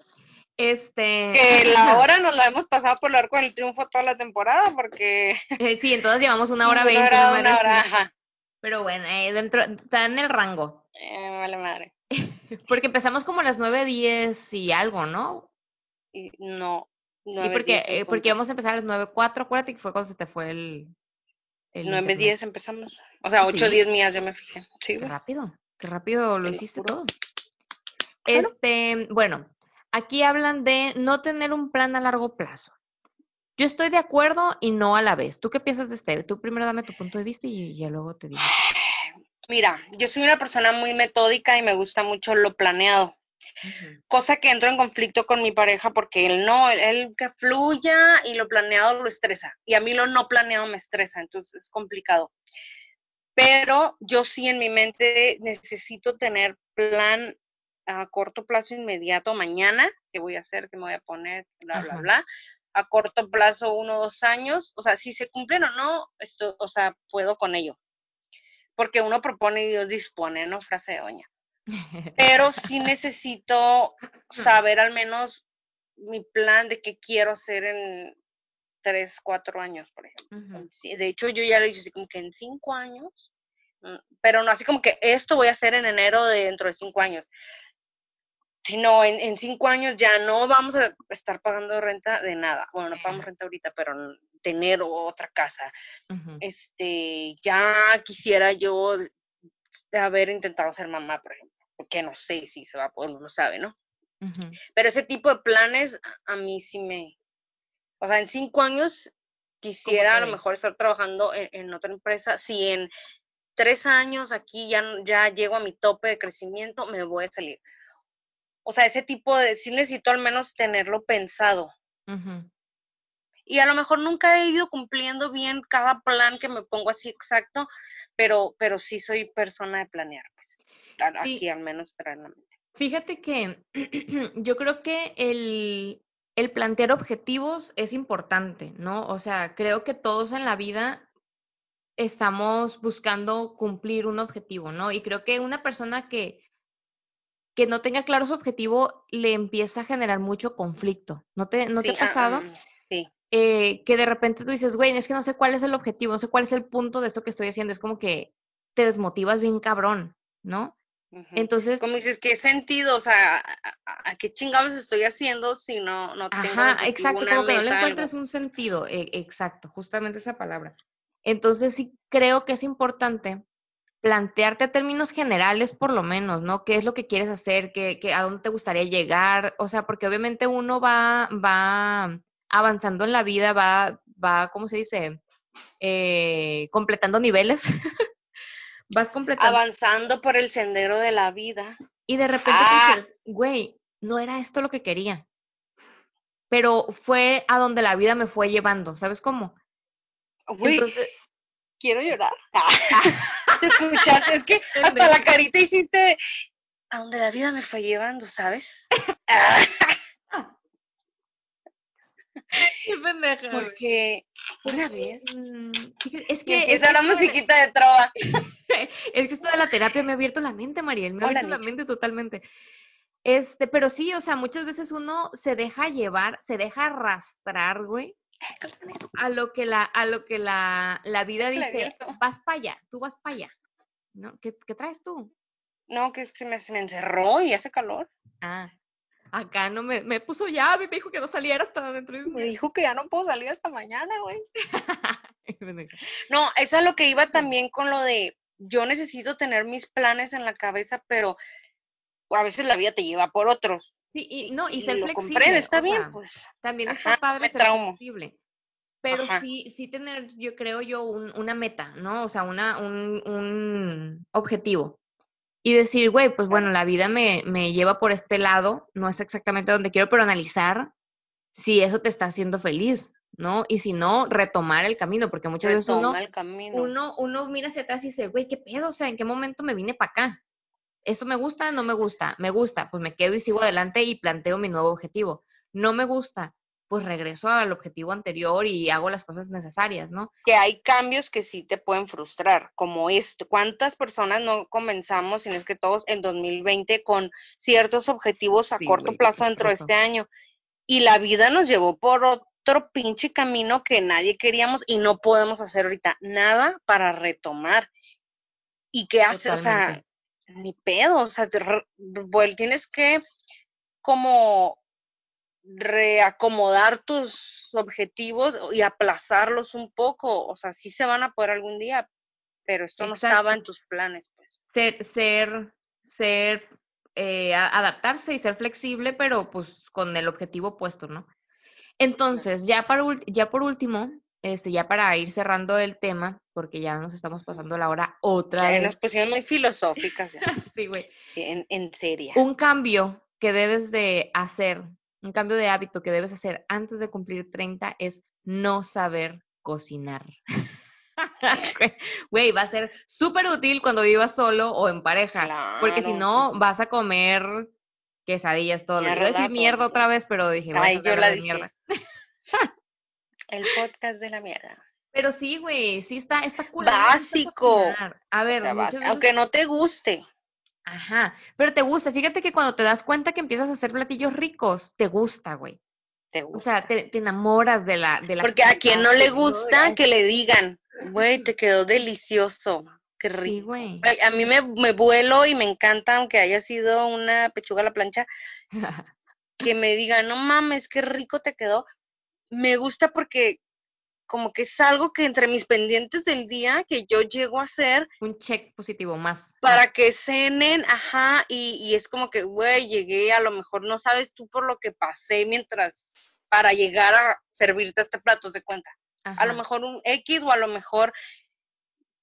Este. Que la hora nos la hemos pasado por el arco del triunfo toda la temporada porque. Eh, sí, entonces llevamos una hora veinte. era no una hora, ajá. Pero bueno, eh, dentro, está en el rango. Eh, vale madre. Porque empezamos como a las 9.10 y algo, ¿no? No. sí, porque, diez en eh, porque íbamos a empezar a las 9.04. Acuérdate que fue cuando se te fue el. el 9, internet. 10 empezamos. O sea, ¿Ah, 8, sí? 10 mías, yo me fijé. Sí, Qué rápido, qué rápido lo Te lo hiciste todo. Claro. Este, bueno, aquí hablan de no tener un plan a largo plazo. Yo estoy de acuerdo y no a la vez. ¿Tú qué piensas de este? Tú primero dame tu punto de vista y ya luego te digo. Mira, yo soy una persona muy metódica y me gusta mucho lo planeado. Cosa que entro en conflicto con mi pareja porque él no, él, que fluya y lo planeado lo estresa. Y a mí lo no planeado me estresa, entonces es complicado. Pero yo sí en mi mente necesito tener plan a corto plazo inmediato mañana, qué voy a hacer, qué me voy a poner, bla, bla, bla. A corto plazo, uno o dos años, o sea, si se cumplen o no, esto, o sea, puedo con ello. Porque uno propone y Dios dispone, ¿no? Frase de doña. Pero sí necesito saber al menos mi plan de qué quiero hacer en tres, cuatro años, por ejemplo. De hecho, yo ya lo hice así como que en cinco años, mm, pero no así como que esto voy a hacer en enero de dentro de cinco años. Sino en, en cinco años ya no vamos a estar pagando renta de nada. Bueno, no pagamos renta ahorita, pero tener otra casa. Este, ya quisiera yo haber intentado ser mamá, por ejemplo que no sé si se va a poder, no sabe, ¿no? Pero ese tipo de planes a mí sí me, o sea, en cinco años quisiera a lo mejor estar trabajando en, otra empresa. Si en tres años aquí ya, ya llego a mi tope de crecimiento, me voy a salir. O sea, ese tipo de, sí necesito al menos tenerlo pensado. Y a lo mejor nunca he ido cumpliendo bien cada plan que me pongo así exacto, pero, pero sí soy persona de planear, pues aquí al menos Fíjate que yo creo que el, el plantear objetivos es importante, ¿no? O sea, creo que todos en la vida estamos buscando cumplir un objetivo, ¿no? Y creo que una persona que, que no tenga claro su objetivo le empieza a generar mucho conflicto. ¿No te, no te ha ah, pasado? Mm, sí. Eh, que de repente tú dices, güey, es que no sé cuál es el objetivo, no sé cuál es el punto de esto que estoy haciendo. Es como que te desmotivas bien cabrón, ¿no? Entonces. Como dices, ¿qué sentido? O sea, ¿a, qué chingados estoy haciendo si no, no tengo Ajá, exacto, como que no le encuentres un sentido. E, exacto, justamente esa palabra. Entonces sí creo que es importante plantearte términos generales por lo menos, ¿no? ¿Qué es lo que quieres hacer? ¿Qué, qué, a dónde te gustaría llegar? O sea, porque obviamente uno va, va avanzando en la vida, va, va, ¿cómo se dice? Eh, completando niveles. vas completando. Avanzando por el sendero de la vida. Y de repente ah. dices, güey, no era esto lo que quería. Pero fue a donde la vida me fue llevando, ¿sabes cómo? Entonces, quiero llorar. Te escuchaste, es que hasta la carita hiciste a donde la vida me fue llevando, ¿sabes? Qué pendeja. Porque una vez. Mm, es que. Esa era musiquita de trova. es que esto de la terapia me ha abierto la mente, Mariel. Me ha abierto la mente totalmente. Este, pero sí, o sea, muchas veces uno se deja llevar, se deja arrastrar, güey, a lo que la, a lo que la, la vida dice, vas para allá, tú vas para allá. ¿No? ¿Qué, ¿Qué, traes tú? No, que se me, se me encerró y hace calor. Ah, Acá no me, me puso llave, me dijo que no saliera hasta dentro de Me dijo que ya no puedo salir hasta mañana, güey. no, eso es lo que iba también con lo de yo necesito tener mis planes en la cabeza, pero a veces la vida te lleva por otros. Sí, y no, y, ser flexible. está bien, pues. También está padre ser flexible. Pero sí, sí tener, yo creo yo, un, una meta, ¿no? O sea, una, un, un objetivo y decir, güey, pues bueno, la vida me, me lleva por este lado, no es exactamente donde quiero, pero analizar si eso te está haciendo feliz, ¿no? Y si no, retomar el camino, porque muchas veces uno, uno, uno mira hacia atrás y dice, güey, ¿qué pedo? O sea, ¿en qué momento me vine para acá? ¿Esto me gusta? ¿No me gusta? Me gusta, pues me quedo y sigo adelante y planteo mi nuevo objetivo. No me gusta, pues regreso al objetivo anterior y hago las cosas necesarias, ¿no? Que hay cambios que sí te pueden frustrar, como esto. ¿Cuántas personas no comenzamos, si no es que todos, en 2020 con ciertos objetivos a corto plazo dentro de este año? Y la vida nos llevó por otro pinche camino que nadie queríamos y no podemos hacer ahorita nada para retomar. ¿Y qué haces? O sea, ni pedo, o sea, tienes que como reacomodar tus objetivos y aplazarlos un poco. O sea, sí se van a poder algún día, pero esto no estaba en tus planes, pues. Ser, ser, ser eh, adaptarse y ser flexible, pero pues con el objetivo puesto, ¿no? Entonces, ya, para, ya por último, este, ya para ir cerrando el tema, porque ya nos estamos pasando la hora otra vez. nos pusieron muy filosóficas, Sí, güey. en, en serio. Un cambio que debes de hacer, un cambio de hábito que debes hacer antes de cumplir 30 es no saber cocinar. Güey, va a ser súper útil cuando vivas solo o en pareja, porque si no vas a comer quesadillas todo lo Iba a decir Mierda otra vez, pero dije, Ay, yo la dije. mierda. El podcast de la mierda. Pero sí, güey, sí está, está cool. Básico. A ver, O sea, muchas vas- veces- aunque no te guste. Ajá, pero te gusta. Fíjate que cuando te das cuenta que empiezas a hacer platillos ricos, te gusta, güey. Te O gusta. sea, te, te enamoras de la, de la Porque a quien no le gusta que le digan, güey, te quedó delicioso. Qué rico. Sí, güey. Güey, A mí me, me vuelo y me encanta, aunque haya sido una pechuga a la plancha, que me digan, no mames, qué rico te quedó. Me gusta porque como que es algo que entre mis pendientes del día que yo llego a hacer Un check positivo más. para que cenen, ajá, y, y es como que, güey, llegué, a lo mejor no sabes tú por lo que pasé mientras, para llegar a servirte este plato, de cuenta. A lo mejor un X o a lo mejor,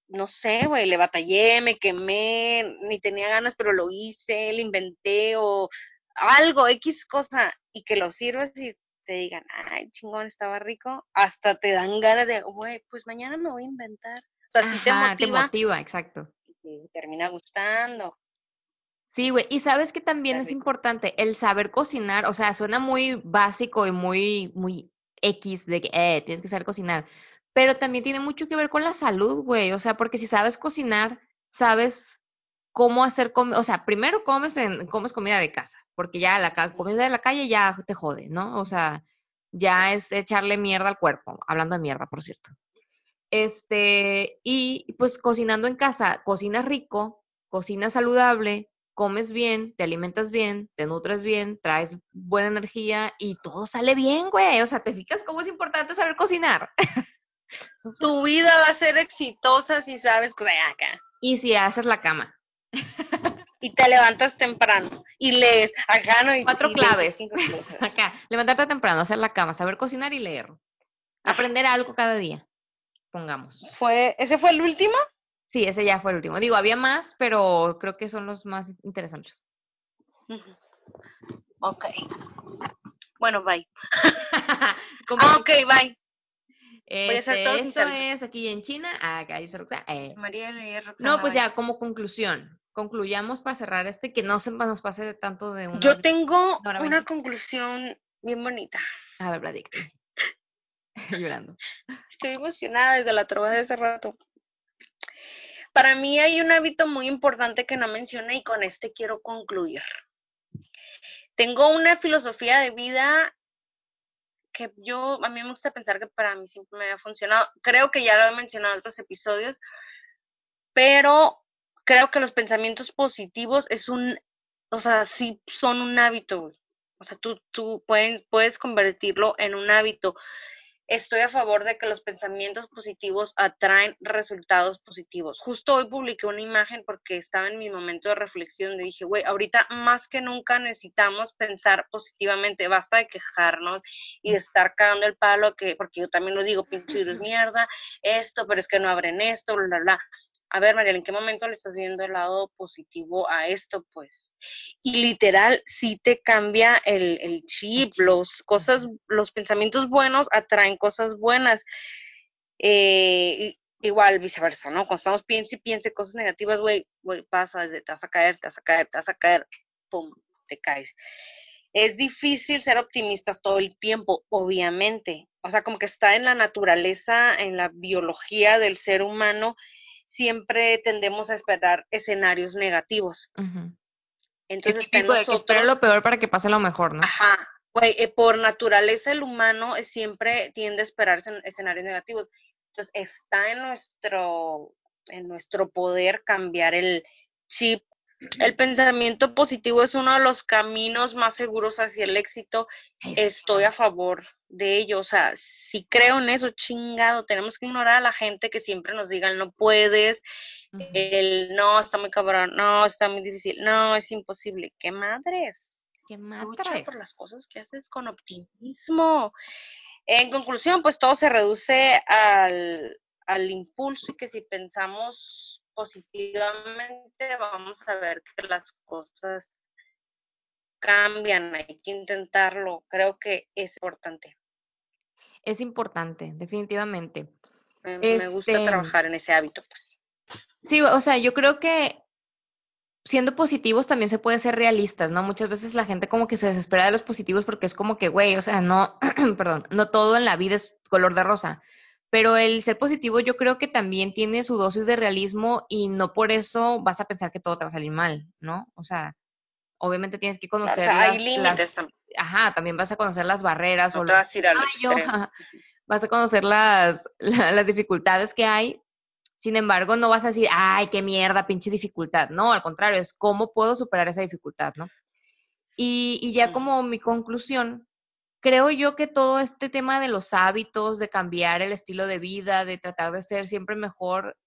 no sé, güey, le batallé, me quemé, ni tenía ganas, pero lo hice, le inventé o algo, X cosa, y que lo sirves y te digan, ay, chingón, estaba rico, hasta te dan ganas de, güey, pues mañana me voy a inventar. O sea, sí te motiva motiva, exacto. y te termina gustando. Sí, güey. Y sabes que también Está es rico. importante el saber cocinar. O sea, suena muy básico y muy, muy X de que eh, tienes que saber cocinar. Pero también tiene mucho que ver con la salud, güey. O sea, porque si sabes cocinar, sabes cómo hacer. O sea, primero comes en, comes comida de casa, porque ya la comida de la calle ya te jode, ¿no? O sea, ya es echarle mierda al cuerpo. Hablando de mierda, por cierto. Este, y pues cocinando en casa, cocinas rico, cocinas saludable, comes bien, te alimentas bien, te nutres bien, traes buena energía y todo sale bien, güey. O sea, ¿te fijas cómo es importante saber cocinar? Tu vida va a ser exitosa si sabes que acá. Y si haces la cama. Y te levantas temprano y lees acá, ¿no? Y, Cuatro y claves. 25 cosas. Acá, levantarte temprano, hacer la cama, saber cocinar y leer. Aprender algo cada día, pongamos. Fue, ¿Ese fue el último? Sí, ese ya fue el último. Digo, había más, pero creo que son los más interesantes. Ok. Bueno, bye. Ah, ok, bye. este, esto es aquí en China, acá dice Roxana. eh. María Roxana, No, pues ya, como conclusión, concluyamos para cerrar este, que no se nos pase de tanto de una Yo tengo una conclusión bien bonita. A ver, platícame. Llorando. Estoy emocionada desde la trova de hace rato. Para mí hay un hábito muy importante que no mencioné y con este quiero concluir. Tengo una filosofía de vida que yo, a mí me gusta pensar que para mí siempre me ha funcionado. Creo que ya lo he mencionado en otros episodios, pero creo que los pensamientos positivos es un, o sea, sí son un hábito, güey. O sea, tú, tú puedes, puedes convertirlo en un hábito. Estoy a favor de que los pensamientos positivos atraen resultados positivos. Justo hoy publiqué una imagen porque estaba en mi momento de reflexión donde dije, güey, ahorita más que nunca necesitamos pensar positivamente, basta de quejarnos y de estar cagando el palo, que, porque yo también lo digo, pinche virus mierda, esto, pero es que no abren esto, bla, bla, bla. A ver, Mariela, ¿en qué momento le estás viendo el lado positivo a esto? Pues, y literal, sí te cambia el, el chip, los cosas, los pensamientos buenos atraen cosas buenas. Eh, igual viceversa, ¿no? Cuando estamos piense y piense cosas negativas, güey, güey, pasa, te vas a caer, te vas a caer, te vas a caer, pum, te caes. Es difícil ser optimistas todo el tiempo, obviamente. O sea, como que está en la naturaleza, en la biología del ser humano, siempre tendemos a esperar escenarios negativos. Entonces, de que espera lo peor para que pase lo mejor, ¿no? Ajá, güey, eh, por naturaleza el humano eh, siempre tiende a esperar escen- escenarios negativos. Entonces, está en nuestro, en nuestro poder cambiar el chip. El pensamiento positivo es uno de los caminos más seguros hacia el éxito. Estoy a favor de ello. O sea, si creo en eso, chingado, tenemos que ignorar a la gente que siempre nos digan no puedes, el no, está muy cabrón, no, está muy difícil, no, es imposible. ¿Qué madres? ¿Qué lucha madres? por las cosas que haces con optimismo. En conclusión, pues todo se reduce al, al impulso y que si pensamos positivamente vamos a ver que las cosas cambian, hay que intentarlo, creo que es importante. Es importante, definitivamente. Me, me gusta Este, trabajar en ese hábito, pues. Sí, o sea, yo creo que siendo positivos también se puede ser realistas, ¿no? Muchas veces la gente como que se desespera de los positivos porque es como que, güey, o sea, no, perdón, no todo en la vida es color de rosa. Pero el ser positivo yo creo que también tiene su dosis de realismo y no por eso vas a pensar que todo te va a salir mal, ¿no? O sea, obviamente tienes que Claro, o conocer sea, hay las, límites las, también. ajá, también vas a conocer las barreras o te vas a ir al yo, vas a conocer las, la- las dificultades que hay. Sin embargo, no vas a decir, ay, qué mierda, pinche dificultad. No, al contrario, es cómo puedo superar esa dificultad, ¿no? Y, y ya como mi conclusión, creo yo que todo este tema de los hábitos, de cambiar el estilo de vida, de tratar de ser siempre mejor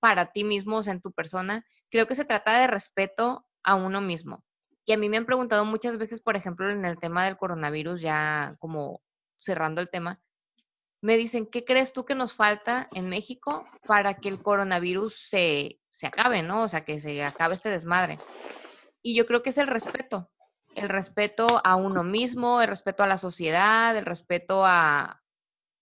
para ti mismo, o en tu persona, creo que se trata de respeto a uno mismo. Y a mí me han preguntado muchas veces, por ejemplo, en el tema del coronavirus, ya como cerrando el tema, me dicen, ¿qué crees tú que nos falta en México para que el coronavirus se, se acabe, ¿no? O sea, que se acabe este desmadre. Y yo creo que es el respeto, el respeto a uno mismo, el respeto a la sociedad, el respeto a,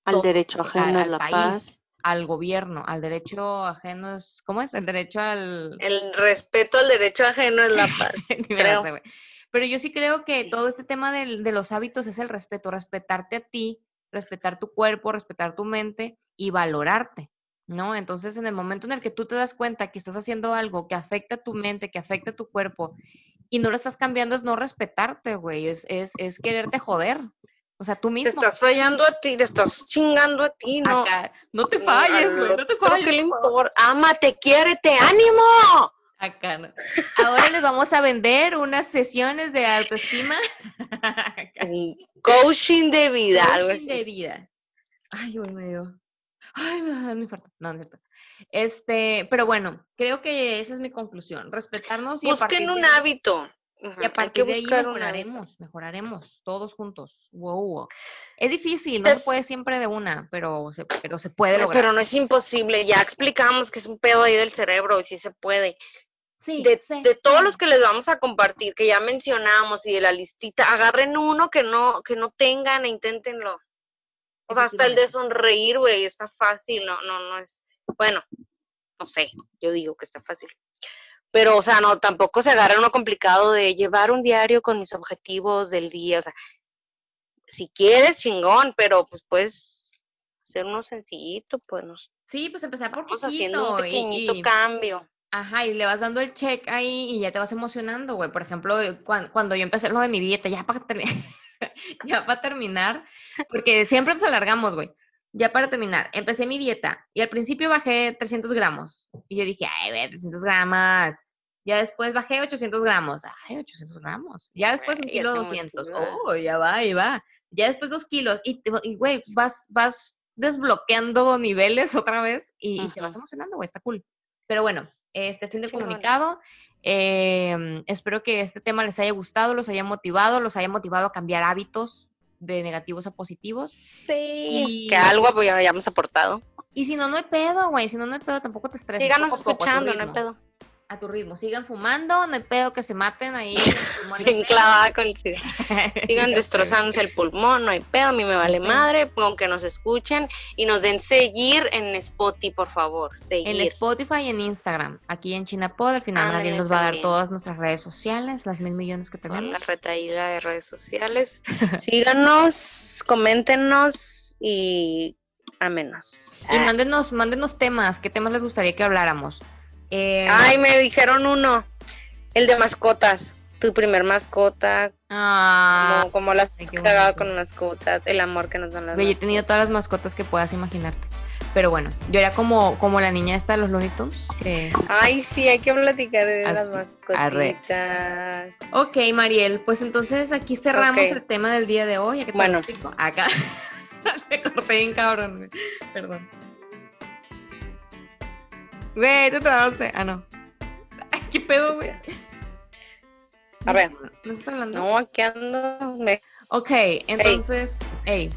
Al todo, derecho a- ajeno al la país, paz. al gobierno, al derecho ajeno es, ¿cómo es? El derecho al... El respeto al derecho ajeno es la paz, creo. sé. Pero yo sí creo que todo este tema del- de los hábitos es el respeto, respetarte a ti, respetar tu cuerpo, respetar tu mente y valorarte, ¿no? Entonces, en el momento en el que tú te das cuenta que estás haciendo algo que afecta a tu mente, que afecta a tu cuerpo y no lo estás cambiando, es no respetarte, güey, es, es, es quererte joder. O sea, tú Te mismo. estás fallando a ti, te estás chingando a ti, no. Acá, no te falles, al güey, no te falles. ¿Qué le importa? Ámate, quiérete, ánimo. Acá no. Ahora les vamos a vender unas sesiones de autoestima. Coaching de vida, algo Coaching de vida. Ay, güey, me dio. Ay, me va a dar un infarto. No, no es cierto. Este, pero bueno, creo que esa es mi conclusión. Respetarnos y Busquen un de hábito. Y a Hay que partir de ahí mejoraremos, mejoraremos todos juntos. Wow, wow. Es difícil, no se puede siempre de una, pero se, pero se puede lograr. Pero no es imposible, ya explicamos que es un pedo ahí del cerebro y sí se puede. Sí, De, todos los que les vamos a compartir, que ya mencionamos y de la listita, agarren uno que no, que no tengan e inténtenlo. O sea, hasta el de sonreír, güey, está fácil, no, no, no es, bueno, no sé, yo digo que está fácil. Pero, o sea, no, tampoco se agarra uno complicado de llevar un diario con mis objetivos del día, o sea, si quieres, chingón, pero pues puedes hacer uno sencillito, pues nos Sí, pues empezar por vamos haciendo un poquito y, pequeñito y- cambio. Ajá, y le vas dando el check ahí y ya te vas emocionando, güey. Por ejemplo, cuando, cuando yo empecé lo de mi dieta, ya para terminar, ya para terminar, porque siempre nos alargamos, güey. Ya para terminar, empecé mi dieta y al principio bajé 300 gramos. Y yo dije, ay, güey, 300 gramos. Ya después bajé 800 gramos. Ay, 800 gramos. Ya después un kilo te 200. motiva. Oh, ya va, ahí va. Ya después dos kilos. Y, güey, vas, vas desbloqueando niveles otra vez y, y te vas emocionando, güey, está cool. Pero bueno, este fin de chingón. comunicado. eh, espero que este tema les haya gustado, los haya motivado, los haya motivado a cambiar hábitos de negativos a positivos. Sí, Y- que algo pues, ya hayamos aportado. Y si no, no hay pedo, güey. Si no, no hay pedo, tampoco te estreses. Síganos escuchando, no hay pedo. A tu ritmo. Sigan fumando, no hay pedo que se maten ahí. Bien clavada con el Sigan destrozándose el pulmón, no hay pedo, a mí me vale madre, aunque nos escuchen y nos den seguir en Spotify, por favor, En. Spotify y en Instagram. Aquí en Chinapod, al final Mariel nos va a dar todas nuestras redes sociales, las mil millones que Con la tenemos. retaíla de redes sociales. Síganos, coméntenos y ámenos. Y mándenos, mándenos temas. ¿Qué temas les gustaría que habláramos? Eh, Ay, me dijeron uno, el de mascotas, tu primer mascota, ah, como, como las ay, cagado con mascotas, el amor que nos dan las güey, he tenido todas las mascotas que puedas imaginarte. Pero bueno, yo era como, como la niña esta de los Looney Tunes. que- Ay, sí, hay que platicar de las Así, arre. mascotitas. Ok, Mariel, pues entonces aquí cerramos el tema del día de hoy. te Bueno. Acá. te corté bien cabrón. Perdón. Güey, te trabaste. Ah, no. Ay, ¿Qué pedo, güey? A ver. ¿No estás hablando? No, aquí ando. Ok, entonces, hey,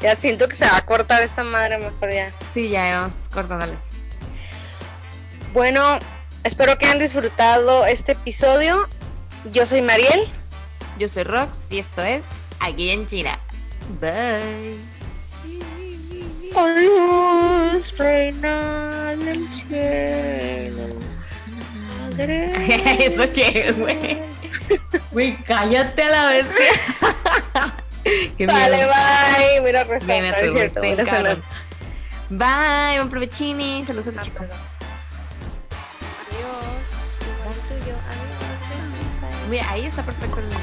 Ya siento que se va a cortar esta madre, mejor ya. Sí, ya vamos cortándole. Bueno, espero que hayan disfrutado este episodio. Yo soy Mariel. Yo soy Rox y esto es Aquí en China. Bye. Adiós, reina del cielo. Madre. ¿Eso qué, güey? Güey, cállate a la vez que... Vale, bye. Mira, Rosa. Mira, salud. Bye, buen provechini. Saludos al Ah, chico. perdón. Adiós. Tuyo. Mira, ahí está perfecto el... Este.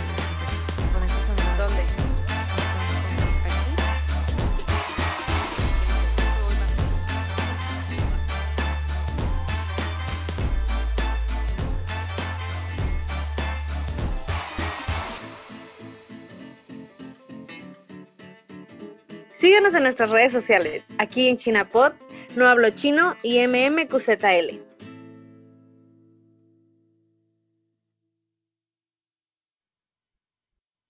¿Dónde? Síguenos en nuestras redes sociales, aquí en Chinapod, No Hablo Chino y MMQZL.